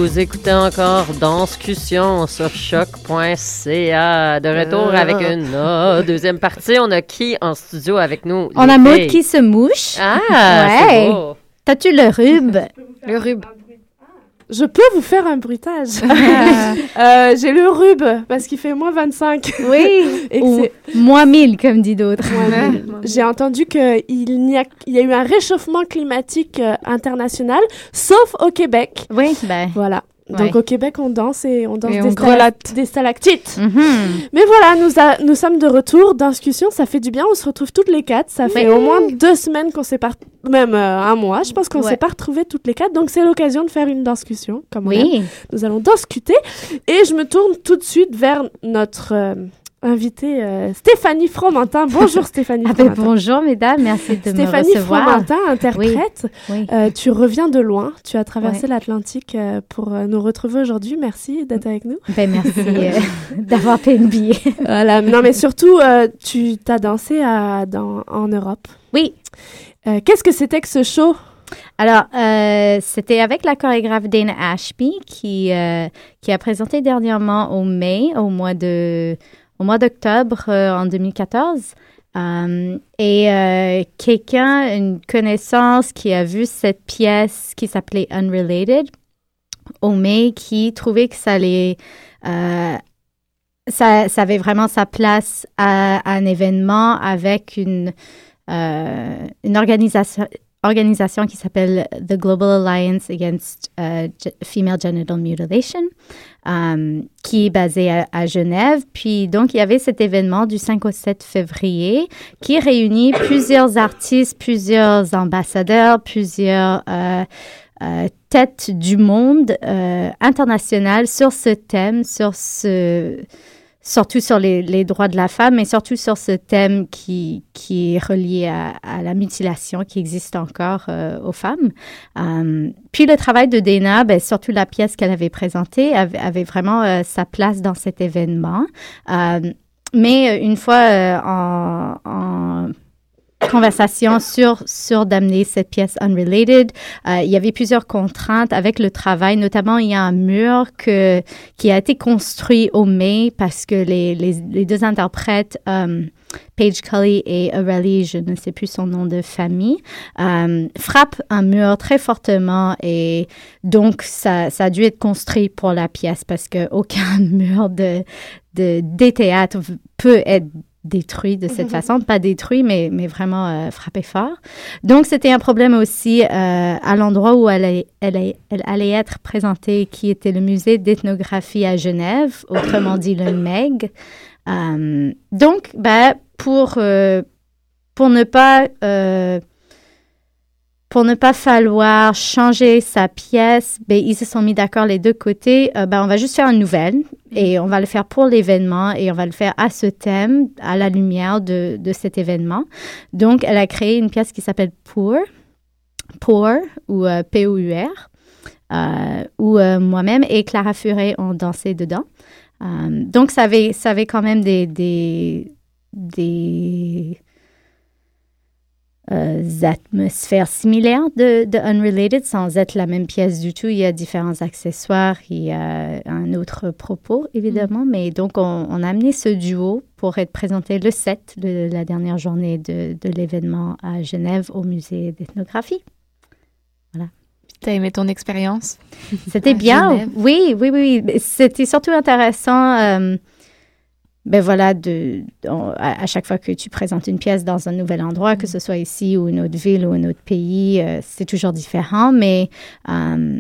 Vous écoutez encore Danscussion sur choc.ca. De retour Ah. avec une euh, deuxième partie. On a qui en studio avec nous? On a Maud qui se mouche. Ah, ouais. T'as-tu le rube? Le rube. Je peux vous faire un bruitage. Euh, J'ai le rube parce qu'il fait moins 25. Oui. Et Ou moins 1000, comme dit d'autres. J'ai entendu qu'il y, a- il y a eu un réchauffement climatique euh, international, sauf au Québec. Oui, ben. Voilà. Donc Ouais. au Québec, on danse et on danse Et des, on des stalactites. Mhm. Mais voilà, nous, a- nous sommes de retour. Discussion, ça fait du bien. On se retrouve toutes les quatre. Ça fait au moins deux semaines qu'on s'est pas... Même euh, un mois, je pense qu'on Ouais. s'est pas retrouvés toutes les quatre. Donc c'est l'occasion de faire une discussion. Comme on. Oui. Nous allons discuter. Et je me tourne tout de suite vers notre euh, invitée euh, Stéphanie Fromentin. Bonjour Stéphanie Ah ben, Fromentin. bonjour, mesdames. Merci de Stéphanie me recevoir. Fromentin, interprète. Oui. Euh, tu reviens de loin. Tu as traversé l'Atlantique euh, pour nous retrouver aujourd'hui. Merci d'être avec nous. Ben, merci d'avoir payé le billet. Voilà. Non, mais surtout, tu t'as dansé à, dans, en Europe. Oui. Qu'est-ce que c'était que ce show? Alors, euh, c'était avec la chorégraphe Dana Ashby qui, euh, qui a présenté dernièrement au mai, au mois de au mois d'octobre euh, en 2014. Euh, et euh, quelqu'un, une connaissance qui a vu cette pièce qui s'appelait Unrelated au mai, qui trouvait que ça allait ça, avait vraiment sa place à, un événement avec une, euh, une organisation, organisation qui s'appelle The Global Alliance Against Ge- Female Genital Mutilation, euh, qui est basée à, Genève. Puis donc, il y avait cet événement du 5 au 7 février qui réunit plusieurs artistes, plusieurs ambassadeurs, plusieurs... euh, euh, têtes du monde international sur ce thème, sur ce, surtout sur les, les droits de la femme, mais surtout sur ce thème qui, qui est relié à, à la mutilation qui existe encore euh, aux femmes. Euh, puis le travail de Dana, ben, surtout la pièce qu'elle avait présentée, avait, vraiment euh, sa place dans cet événement. Mais une fois en, en conversation sur, sur d'amener cette pièce unrelated. Euh, il y avait plusieurs contraintes avec le travail, notamment il y a un mur que, qui a été construit au mai parce que les, les, deux interprètes, euh, Paige Cully et Aurélie, je ne sais plus son nom de famille, euh, frappent un mur très fortement et donc ça, ça a dû être construit pour la pièce parce qu'aucun mur de, de, des théâtres peut être détruit de cette façon, pas détruit, mais, mais vraiment euh, frappé fort. Donc, c'était un problème aussi euh, à l'endroit où elle, allait être présentée, qui était le musée d'ethnographie à Genève, autrement dit le MEG. Euh, donc, ben, pour, pour ne pas... pour ne pas falloir changer sa pièce, ben, ils se sont mis d'accord les deux côtés. Ben, on va juste faire une nouvelle et on va le faire pour l'événement et on va le faire à ce thème, à la lumière de, de cet événement. Donc, elle a créé une pièce qui s'appelle Pour, Pour ou euh, P-O-U-R, euh, où euh, moi-même et Clara Furet ont dansé dedans. Euh, donc, ça avait, ça avait quand même des, des, des euh, atmosphères similaires de, de Unrelated sans être la même pièce du tout. Il y a différents accessoires, il y a un autre propos, évidemment. Mais donc, on, on a amené ce duo pour être présenté le 7 de la dernière journée de, de l'événement à Genève au musée d'ethnographie. T'as aimé ton expérience? C'était bien. Genève? Oui, oui. oui. C'était surtout intéressant. euh, ben voilà, de, on- à, à chaque fois que tu présentes une pièce dans un nouvel endroit, que ce soit ici ou une autre ville ou un autre pays, euh, c'est toujours différent. Mais euh,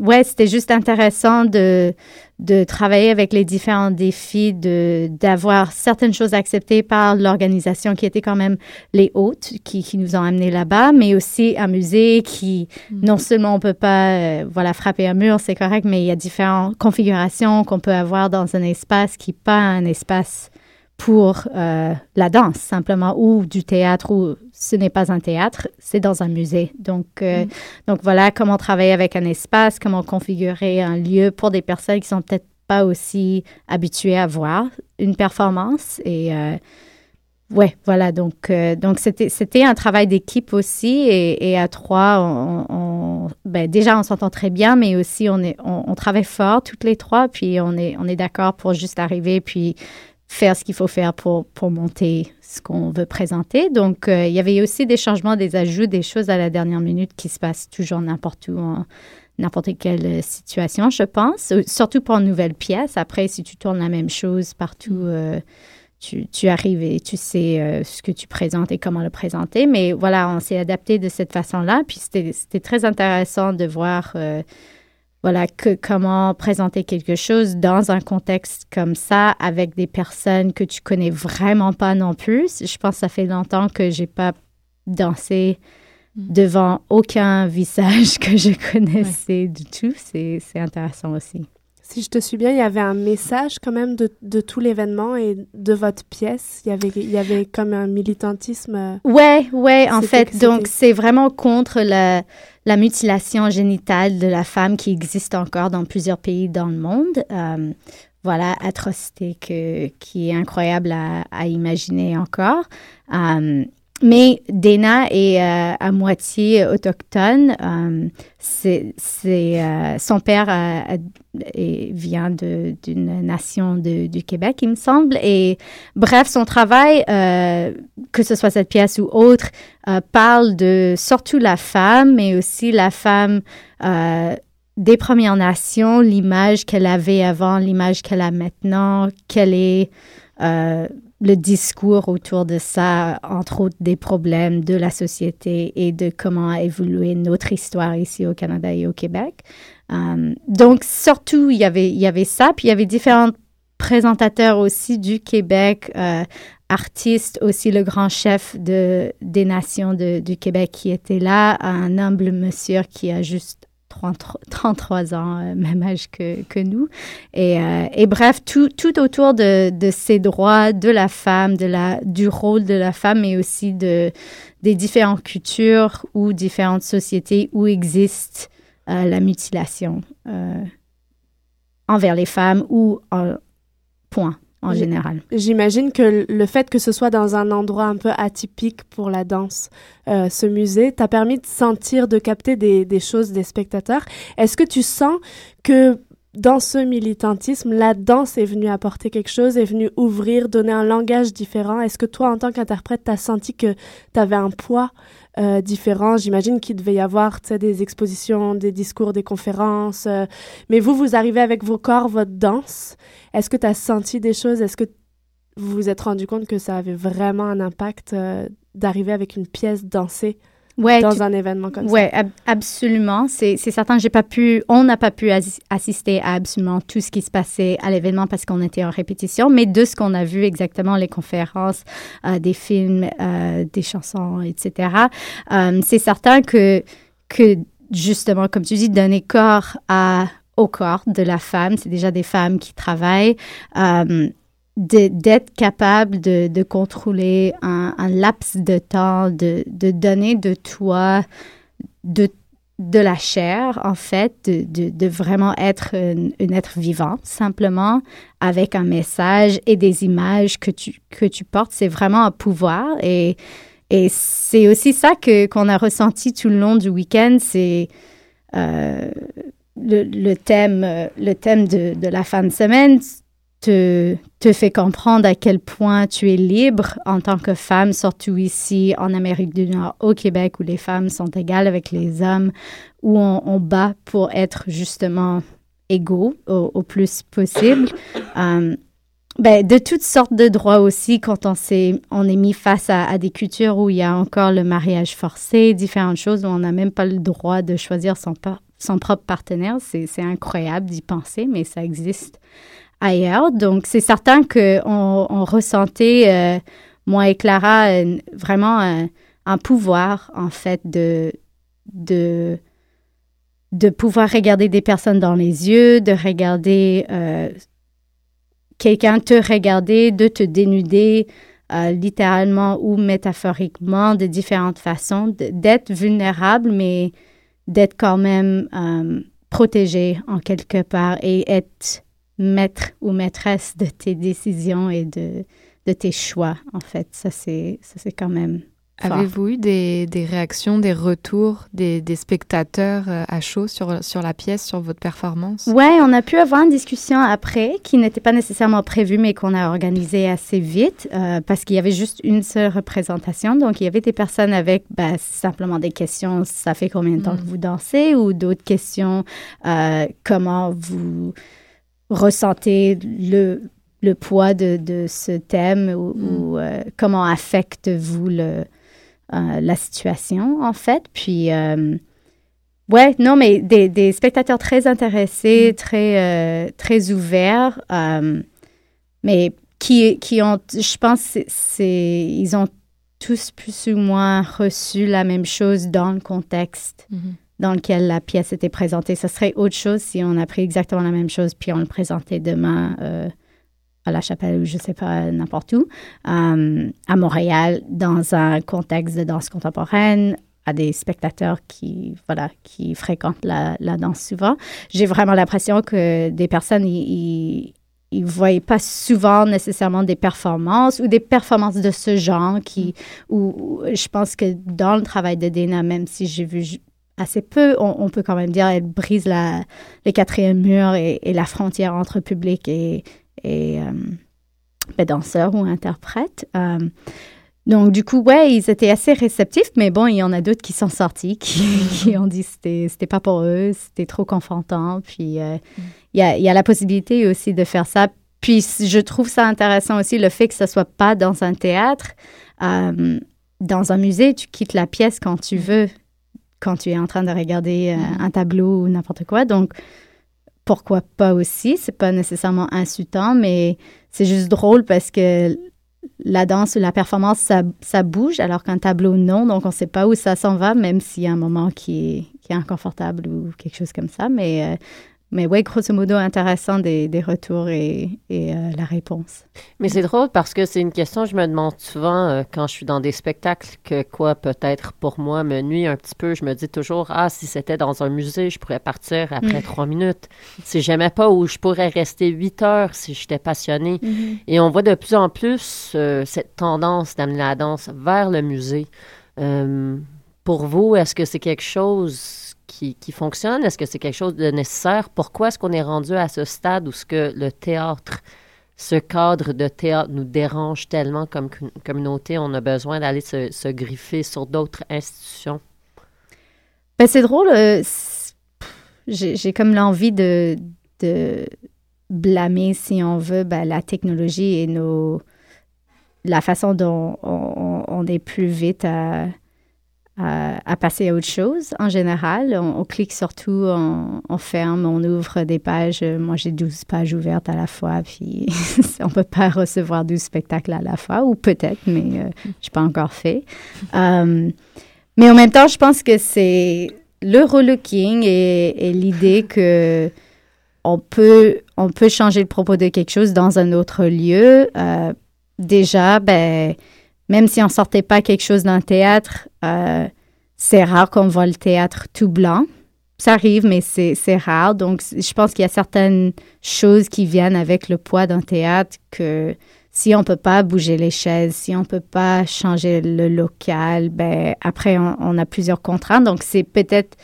ouais, c'était juste intéressant de, de travailler avec les différents défis, de, d'avoir certaines choses acceptées par l'organisation qui était quand même les hôtes qui, qui nous ont amenés là-bas, mais aussi un musée qui, non seulement on peut pas euh, voilà, frapper un mur, c'est correct, mais il y a différentes configurations qu'on peut avoir dans un espace qui n'est pas un espace pour euh, la danse, simplement, ou du théâtre, ou ce n'est pas un théâtre, c'est dans un musée. Donc, euh, donc voilà comment travailler avec un espace, comment configurer un lieu pour des personnes qui sont peut-être pas aussi habituées à voir une performance. Et euh, ouais, voilà, donc euh, donc c'était c'était un travail d'équipe aussi, et, et à trois, on, on- ben, déjà, on s'entend très bien, mais aussi, on, est, on, on travaille fort toutes les trois, puis on est, on est d'accord pour juste arriver, puis faire ce qu'il faut faire pour, pour monter ce qu'on veut présenter. Donc, euh, il y avait aussi des changements, des ajouts, des choses à la dernière minute qui se passent toujours n'importe où, en n'importe quelle situation, je pense. Euh, Surtout pour une nouvelle pièce. Après, si tu tournes la même chose partout, euh, tu, tu arrives et tu sais euh, ce que tu présentes et comment le présenter. Mais voilà, on s'est adapté de cette façon-là. Puis c'était c'était très intéressant de voir voilà, que, comment présenter quelque chose dans un contexte comme ça avec des personnes que tu connais vraiment pas non plus. Je pense que ça fait longtemps que j'ai pas dansé devant aucun visage que je connaissais du tout. C'est intéressant aussi. Si je te suis bien, il y avait un message quand même de, de tout l'événement et de votre pièce. Il y avait, il y avait comme un militantisme. euh, Ouais, ouais, en fait, donc c'est vraiment contre la, la mutilation génitale de la femme qui existe encore dans plusieurs pays dans le monde. Euh, voilà, atrocité que, qui est incroyable à, à imaginer encore. Euh, mais Dana est euh, à moitié autochtone. Euh, c'est, euh, son père vient d'une nation du Québec, il me semble. Et bref, son travail, que ce soit cette pièce ou autre, parle de surtout la femme, mais aussi la femme des Premières Nations, l'image qu'elle avait avant, l'image qu'elle a maintenant, quel est le discours autour de ça, entre autres des problèmes de la société et de comment a évolué notre histoire ici au Canada et au Québec. Euh, donc, surtout, il y avait, il y avait ça, puis il y avait différents présentateurs aussi du Québec, euh, artistes, aussi le grand chef de, des nations de- du Québec qui était là, un humble monsieur qui a juste 33 33 ans, euh, même âge que, nous. Et, euh, et bref, tout, tout autour de, ces droits de la femme, de la, du rôle de la femme, mais aussi de, des différentes cultures ou différentes sociétés où existe euh, la mutilation envers les femmes ou en point en général. J'imagine que le fait que ce soit dans un endroit un peu atypique pour la danse, euh, ce musée, t'a permis de sentir, de capter des, des choses des spectateurs. Est-ce que tu sens que dans ce militantisme, la danse est venue apporter quelque chose, est venue ouvrir, donner un langage différent? Est-ce que toi, en tant qu'interprète, t'as senti que t'avais un poids euh, différent J'imagine qu'il devait y avoir des expositions, des discours, des conférences. euh, mais vous, vous arrivez avec vos corps, votre danse. Est-ce que tu as senti des choses? Est-ce que vous vous êtes rendu compte que ça avait vraiment un impact euh, d'arriver avec une pièce dansée? Ouais, dans tu- un événement comme Ouais, ab- absolument. C'est certain, j'ai pas pu, on n'a pas pu assi- assister à absolument tout ce qui se passait à l'événement parce qu'on était en répétition, mais de ce qu'on a vu exactement, les conférences, euh, des films, euh, des chansons, etc. euh, c'est certain que que justement, comme tu dis, donner corps à au corps de la femme, c'est déjà des femmes qui travaillent. D'être capable de, de contrôler un, laps de temps, de, de donner de toi, de, de la chair, en fait, de, de, vraiment être un être vivant, simplement, avec un message et des images que tu, que tu portes. C'est vraiment un pouvoir. Et, et c'est aussi ça que, qu'on a ressenti tout le long du week-end. C'est euh, le, le thème, euh, le thème de, de la fin de semaine te, te fait comprendre à quel point tu es libre en tant que femme, surtout ici en Amérique du Nord, au Québec, où les femmes sont égales avec les hommes, où on, bat pour être justement égaux au, plus possible. Euh, ben, de toutes sortes de droits aussi, quand on, s'est, on est mis face à, des cultures où il y a encore le mariage forcé, différentes choses où on n'a même pas le droit de choisir son, son propre partenaire. C'est incroyable d'y penser, mais ça existe ailleurs. Donc, c'est certain qu'on on ressentait, euh, moi et Clara, vraiment un, pouvoir, en fait, de, de, de pouvoir regarder des personnes dans les yeux, de regarder euh, quelqu'un te regarder, de te dénuder, euh, littéralement ou métaphoriquement, de différentes façons, d'être vulnérable, mais d'être quand même protégé en quelque part et être maître ou maîtresse de tes décisions et de, de tes choix, en fait. Ça, c'est, ça, c'est quand même. Avez-vous eu des, des réactions, des retours des, des spectateurs euh, à chaud sur, sur la pièce, sur votre performance? Ouais, on a pu avoir une discussion après qui n'était pas nécessairement prévue, mais qu'on a organisée assez vite euh, parce qu'il y avait juste une seule représentation. Donc, il y avait des personnes avec bah, simplement des questions. Ça fait combien de temps Mm. que vous dansez ou d'autres questions. euh, comment vous ressentez le, le poids de, de ce thème ou, ou, euh, comment affecte-vous le, euh, la situation, en fait? Puis, euh, ouais, non, mais des, des spectateurs très intéressés, très, euh, très ouverts, mais qui, qui ont, je pense, c'est- c'est, ils ont tous plus ou moins reçu la même chose dans le contexte dans lequel la pièce était présentée. Ce serait autre chose si on a pris exactement la même chose puis on le présentait demain euh, à la chapelle ou je sais pas, n'importe où, euh, à Montréal, dans un contexte de danse contemporaine, à des spectateurs qui, voilà, qui fréquentent la, la danse souvent. J'ai vraiment l'impression que des personnes, ils ne voyaient pas souvent nécessairement des performances ou des performances de ce genre qui, où, où je pense que dans le travail de Dana, même si j'ai vu assez peu, on, peut quand même dire elle brise la, le quatrième mur et, la frontière entre public et, et euh, ben, danseur ou interprète. Euh, donc, du coup, ouais, ils étaient assez réceptifs, mais bon, il y en a d'autres qui sont sortis, qui, qui ont dit que c'était pas pour eux, c'était trop confrontant. Puis, euh, il y, a, y a la possibilité aussi de faire ça. Puis, je trouve ça intéressant aussi, le fait que ça soit pas dans un théâtre. Dans un musée, tu quittes la pièce quand tu veux, quand tu es en train de regarder euh, un tableau ou n'importe quoi. Donc, pourquoi pas aussi? C'est pas nécessairement insultant, mais c'est juste drôle parce que la danse ou la performance, ça, ça bouge, alors qu'un tableau, non. Donc, on ne sait pas où ça s'en va, même s'il y a un moment qui est, qui est inconfortable ou quelque chose comme ça. Mais, euh, mais ouais, grosso modo, intéressant des, des retours et, et euh, la réponse. Mais c'est drôle parce que c'est une question que je me demande souvent euh, quand je suis dans des spectacles que quoi peut-être pour moi me nuit un petit peu. Je me dis toujours ah si c'était dans un musée je pourrais partir après Mm. trois minutes. Si j'aimais pas où je pourrais rester huit heures si j'étais passionnée. Mhm. Et on voit de plus en plus euh, cette tendance d'amener la danse vers le musée. Pour vous, est-ce que c'est quelque chose qui, fonctionne? Est-ce que c'est quelque chose de nécessaire? Pourquoi est-ce qu'on est rendu à ce stade où ce que le théâtre, ce cadre de théâtre nous dérange tellement comme com- communauté? On a besoin d'aller se, griffer sur d'autres institutions? Ben, c'est drôle. euh, J'ai comme l'envie de, blâmer, si on veut, ben, la technologie et nos, la façon dont on, on est plus vite à, à, passer à autre chose en général. On, clique sur tout, on, on ferme, on ouvre des pages. Moi, j'ai 12 pages ouvertes à la fois, puis on peut pas recevoir 12 spectacles à la fois, ou peut-être, mais euh, je n'ai pas encore fait. Euh, mais en même temps, je pense que c'est le relooking et, et l'idée que on peut, on peut changer le propos de quelque chose dans un autre lieu. Euh, déjà, ben, même si on sortait pas quelque chose d'un théâtre, euh, c'est rare qu'on voit le théâtre tout blanc. Ça arrive, mais c'est rare. Donc, je pense qu'il y a certaines choses qui viennent avec le poids d'un théâtre que si on peut pas bouger les chaises, si on peut pas changer le local, ben après on a plusieurs contraintes. Donc c'est peut-être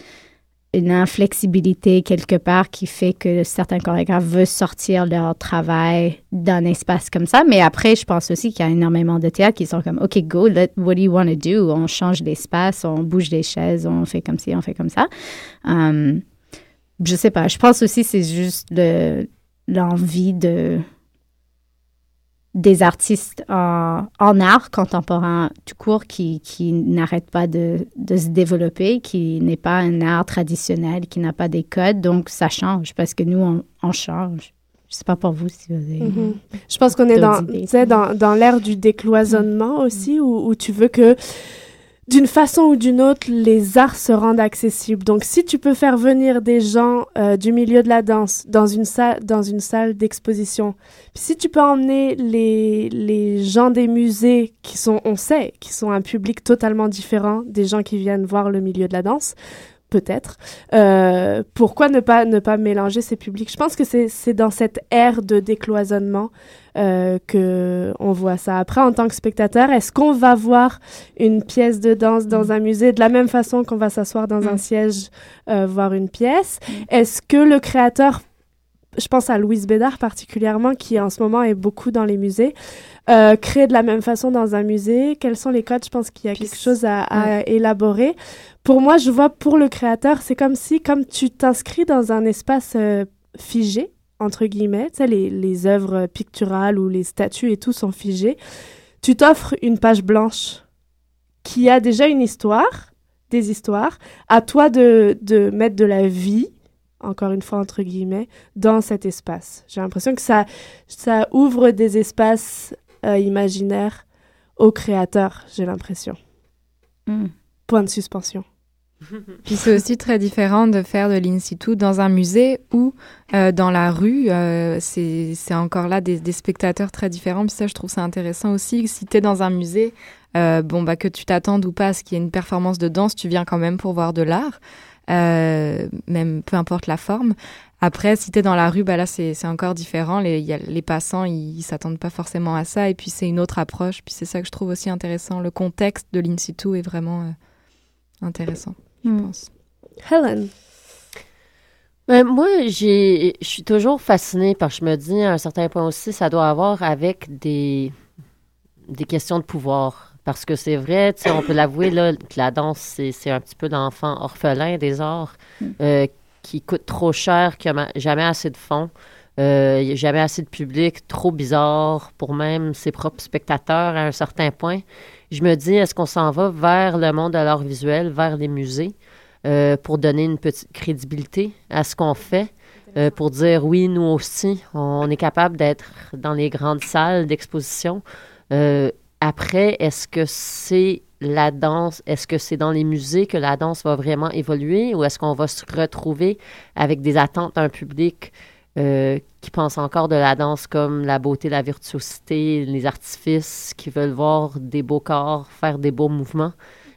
une inflexibilité quelque part qui fait que certains chorégraphes veulent sortir leur travail d'un espace comme ça. Mais après, je pense aussi qu'il y a énormément de théâtres qui sont comme OK, go, let, what do you want to do? On change d'espace, on bouge des chaises, on fait comme ci, on fait comme ça. Um, je sais pas. Je pense aussi c'est juste le- l'envie de des artistes en, en art contemporain tout court qui, qui n'arrêtent pas de, de se développer, qui n'est pas un art traditionnel, qui n'a pas des codes. Donc, ça change parce que nous, on, on change. Je sais pas pour vous si vous avez... Mhm. Je pense qu'on est dans, dans, dans l'ère du décloisonnement aussi, où, où tu veux que d'une façon ou d'une autre, les arts se rendent accessibles. Donc, si tu peux faire venir des gens euh, du milieu de la danse dans une salle, dans une salle d'exposition, si tu peux emmener les, les gens des musées qui sont, on sait, qui sont un public totalement différent des gens qui viennent voir le milieu de la danse, peut-être. Euh, pourquoi ne pas, ne pas mélanger ces publics? Je pense que c'est dans cette ère de décloisonnement euh, que on voit ça. Après, en tant que spectateur, est-ce qu'on va voir une pièce de danse dans un musée de la même façon qu'on va s'asseoir dans un siège euh, voir une pièce? Est-ce que le créateur je pense à Louise Bédard particulièrement, qui en ce moment est beaucoup dans les musées, euh, crée de la même façon dans un musée? Quels sont les codes? Je pense qu'il y a quelque chose à, à élaborer. Pour moi, je vois pour le créateur, c'est comme si, comme tu t'inscris dans un espace euh, figé, entre guillemets, tu sais, les, les œuvres picturales ou les statues et tout sont figées, tu t'offres une page blanche qui a déjà une histoire, des histoires, à toi de, de mettre de la vie encore une fois entre guillemets, dans cet espace. J'ai l'impression que ça, ça ouvre des espaces euh, imaginaires aux créateurs, j'ai l'impression. Hmm. Point de suspension. Puis c'est aussi très différent de faire de l'in situ dans un musée ou euh, dans la rue. euh, c'est encore là des, spectateurs très différents. Puis ça, je trouve ça intéressant aussi. Si tu es dans un musée, euh, bon, bah, que tu t'attendes ou pas à ce qu'il y ait une performance de danse, tu viens quand même pour voir de l'art, même peu importe la forme. Après, si tu es dans la rue, bah là, c'est encore différent. Les, passants, ils, s'attendent pas forcément à ça. Et puis, c'est une autre approche. Puis c'est ça que je trouve aussi intéressant. Le contexte de l'in situ est vraiment intéressant, je pense. Helen. Ben, moi, j'ai, je suis toujours fascinée parce que je me dis, à un certain point aussi, ça doit avoir avec des, des questions de pouvoir. Parce que c'est vrai, tu sais, on peut l'avouer, là, que la danse, c'est, c'est un petit peu l'enfant orphelin des arts euh, qui coûte trop cher, qui n'a jamais assez de fonds, euh, jamais assez de public, trop bizarre pour même ses propres spectateurs à un certain point. Je me dis, est-ce qu'on s'en va vers le monde de l'art visuel, vers les musées? euh, pour donner une petite crédibilité à ce qu'on fait, euh, pour dire oui, nous aussi, on est capable d'être dans les grandes salles d'exposition. Euh, après, est-ce que c'est la danse, est-ce que c'est dans les musées que la danse va vraiment évoluer ou est-ce qu'on va se retrouver avec des attentes d'un public euh, qui pense encore de la danse comme la beauté, la virtuosité, les artifices, qui veulent voir des beaux corps, faire des beaux mouvements?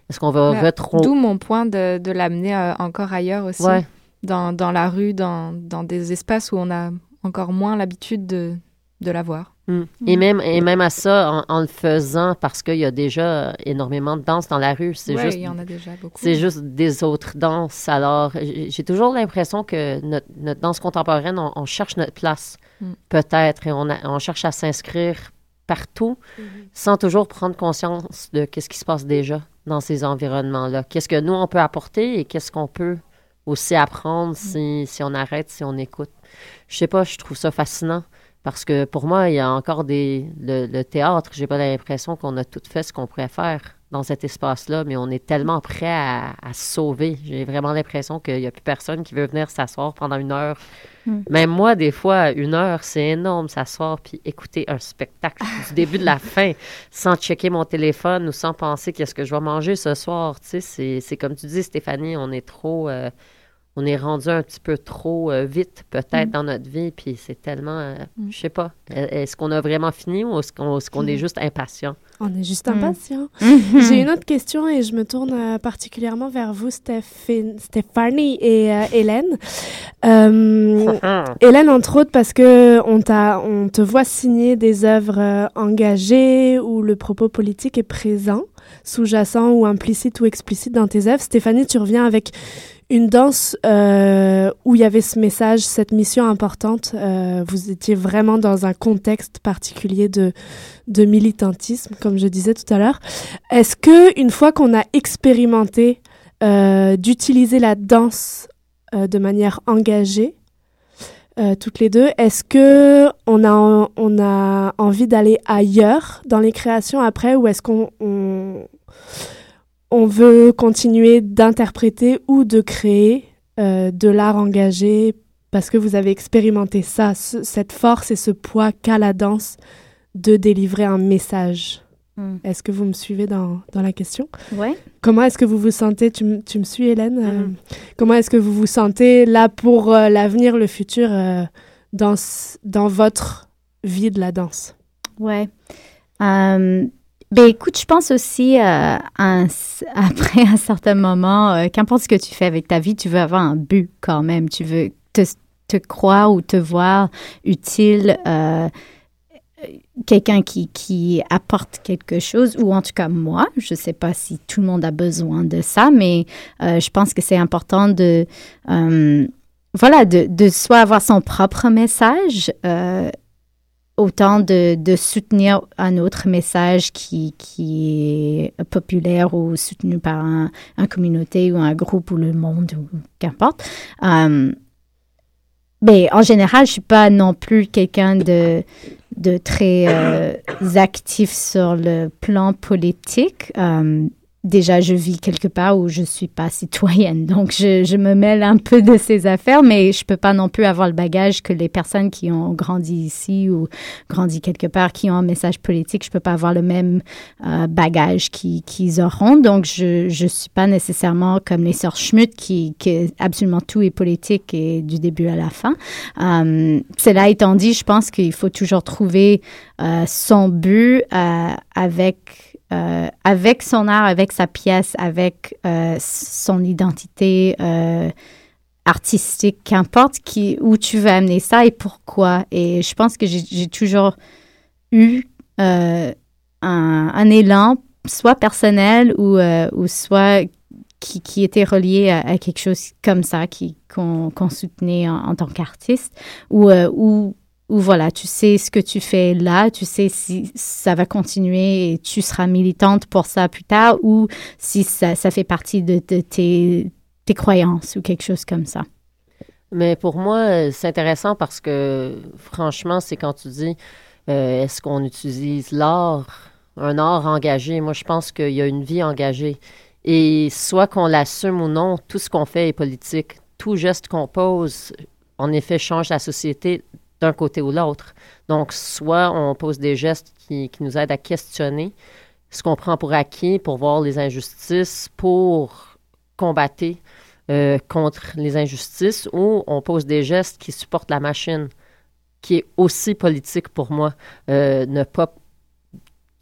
Est-ce qu'on va Bah, retrouver... D'où mon point de, de l'amener euh, encore ailleurs aussi, Ouais. dans, dans la rue, dans, dans des espaces où on a encore moins l'habitude de, de la voir. Mm. Et, même, et même à ça, en, en le faisant, parce qu'il y a déjà énormément de danse dans la rue, c'est Ouais, juste, il y en a déjà beaucoup. c'est juste des autres danses. Alors, j'ai toujours l'impression que notre, notre danse contemporaine, on, on cherche notre place, Mm. peut-être, et on, a- on cherche à s'inscrire partout, sans toujours prendre conscience de qu'est-ce qui se passe déjà dans ces environnements-là. Qu'est-ce que nous, on peut apporter et qu'est-ce qu'on peut aussi apprendre si, si on arrête, si on écoute. Je sais pas, je trouve ça fascinant. Parce que pour moi, il y a encore des. Le, le théâtre, j'ai pas l'impression qu'on a tout fait ce qu'on pourrait faire dans cet espace-là, mais on est tellement prêt à, à se sauver. J'ai vraiment l'impression qu'il n'y a plus personne qui veut venir s'asseoir pendant une heure. Mm. Même moi, des fois, une heure, c'est énorme, s'asseoir puis écouter un spectacle du début de la fin, sans checker mon téléphone ou sans penser qu'est-ce que je vais manger ce soir. Tu sais, c'est- c'est comme tu dis, Stéphanie, on est trop. euh, on est rendu un petit peu trop euh, vite, peut-être, Mm. dans notre vie, puis c'est tellement. euh, Je sais pas. Est-ce qu'on a vraiment fini ou est-ce qu'on est, est juste impatient? On est juste Mm. impatient. J'ai une autre question et je me tourne euh, particulièrement vers vous, Stéphane- Stéphanie et euh, Hélène. Euh, Hélène, entre autres, parce que on, on te voit signer des œuvres euh, engagées où le propos politique est présent, sous-jacent ou implicite ou explicite dans tes œuvres. Stéphanie, tu reviens avec une danse euh, où il y avait ce message, cette mission importante. Euh, vous étiez vraiment dans un contexte particulier de, militantisme, comme je disais tout à l'heure. Est-ce que une fois qu'on a expérimenté euh, d'utiliser la danse de manière engagée, euh, toutes les deux, est-ce que on a on a envie d'aller ailleurs dans les créations après, ou est-ce qu'on on, on veut continuer d'interpréter ou de créer euh, de l'art engagé parce que vous avez expérimenté ça, ce- cette force et ce poids qu'a la danse de délivrer un message? Mm. Est-ce que vous me suivez dans, dans la question? Ouais. Comment est-ce que vous vous sentez? Tu, me- tu me suis, Hélène? Euh, Comment est-ce que vous vous sentez là pour euh, l'avenir, le futur, euh, dans, dans votre vie de la danse? Ouais. Ben écoute, je pense aussi un- après un certain moment, qu'importe ce que tu fais avec ta vie, tu veux avoir un but quand même. Tu veux te, te croire ou te voir utile, quelqu'un qui, qui apporte quelque chose, ou en tout cas moi. Je ne sais pas si tout le monde a besoin de ça, mais euh, je pense que c'est important de, euh, voilà, de, de soit avoir son propre message. euh, autant de, de soutenir un autre message qui, qui est populaire ou soutenu par un, une communauté ou un groupe ou le monde ou qu'importe. Mais en général, je suis pas non plus quelqu'un de, de très euh, actif sur le plan politique. Déjà, je vis quelque part où je suis pas citoyenne, donc je, je me mêle un peu de ces affaires, mais je peux pas non plus avoir le bagage que les personnes qui ont grandi ici ou grandi quelque part, qui ont un message politique, je peux pas avoir le même euh, bagage qui- qu'ils auront. Donc, je je suis pas nécessairement comme les sœurs Schmidt qui que absolument tout est politique et du début à la fin. Euh, cela étant dit, je pense qu'il faut toujours trouver euh, son but euh, avec euh, avec son art, avec sa pièce, avec euh, son identité euh, artistique, qu'importe qui, où tu veux amener ça et pourquoi. Et je pense que j'ai toujours eu un, élan, soit personnel ou, soit qui, était relié à, quelque chose comme ça, qu'on soutenait en, tant qu'artiste, ou ou voilà, tu sais ce que tu fais là, tu sais si ça va continuer et tu seras militante pour ça plus tard, ou si ça, fait partie de, de tes, tes croyances ou quelque chose comme ça. Mais pour moi, euh, c'est intéressant parce que, franchement, c'est quand tu dis euh, est-ce qu'on utilise l'art, un art engagé? Moi, je pense qu'il y a une vie engagée. Et soit qu'on l'assume ou non, tout ce qu'on fait est politique. Tout geste qu'on pose, en effet, change la société d'un côté ou l'autre. Donc, soit on pose des gestes qui, nous aident à questionner ce qu'on prend pour acquis, pour voir les injustices, pour combattre euh, contre les injustices ou on pose des gestes qui supportent la machine, qui est aussi politique pour moi. Euh, ne pas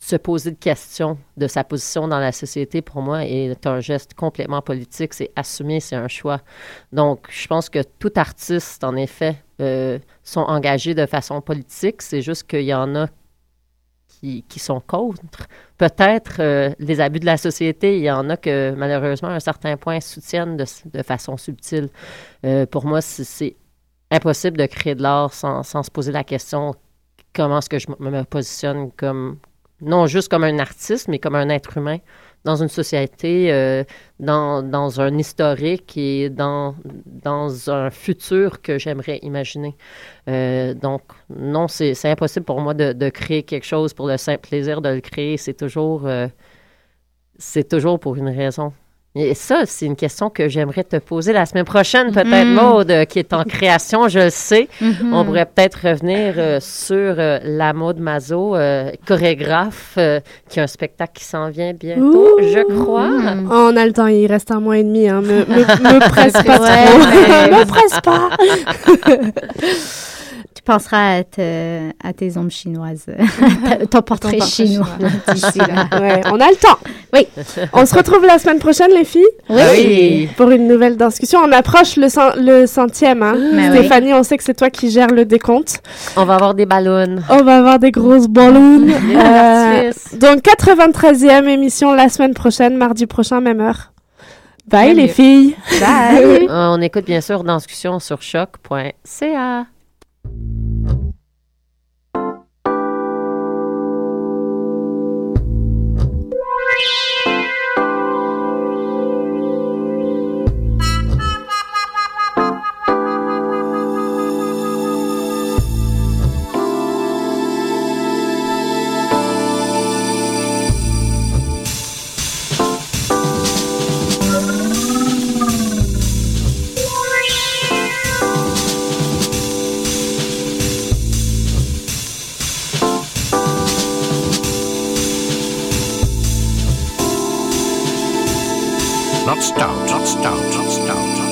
se poser de questions de sa position dans la société, pour moi, est un geste complètement politique. C'est assumé, c'est un choix. Donc, je pense que tout artiste, en effet, euh, sont engagés de façon politique. C'est juste qu'il y en a qui, qui sont contre. Peut-être euh, les abus de la société, il y en a que malheureusement, à un certain point, soutiennent de, de façon subtile. Euh, pour moi, c'est- impossible de créer de l'art sans, sans se poser la question comment est-ce que je me positionne comme, non juste comme un artiste, mais comme un être humain dans une société, euh, dans, dans un historique et dans, dans un futur que j'aimerais imaginer. Euh, donc, non, c'est impossible pour moi de, de créer quelque chose pour le simple plaisir de le créer. C'est toujours, euh, c'est toujours pour une raison. Et ça, c'est une question que j'aimerais te poser la semaine prochaine, peut-être, Mhm. Maude, euh, qui est en création, je le sais. Mhm. On pourrait peut-être revenir euh, sur euh, la Maude Mazo, euh, chorégraphe, qui a un spectacle qui s'en vient bientôt, je crois. Oh, on a le temps, il reste un mois et demi. Hein. Me, me, me presse pas trop. me presse pas. Tu penseras à, te- à tes ombres chinoises, ton portrait portrait chinois chinois. d'ici là. Ouais, on a le temps. Oui. On se retrouve la semaine prochaine, les filles. Oui. Ah oui. Pour une nouvelle discussion. On approche le, cent- le centième. Hein. Mais oui. Stéphanie, on sait que c'est toi qui gères le décompte. On va avoir des ballons. On va avoir des grosses ballons. Euh, donc, 93e émission la semaine prochaine, mardi prochain, même heure. Bye, Salut. les filles. Euh, on écoute bien sûr Danscussion sur choc.ca. thank you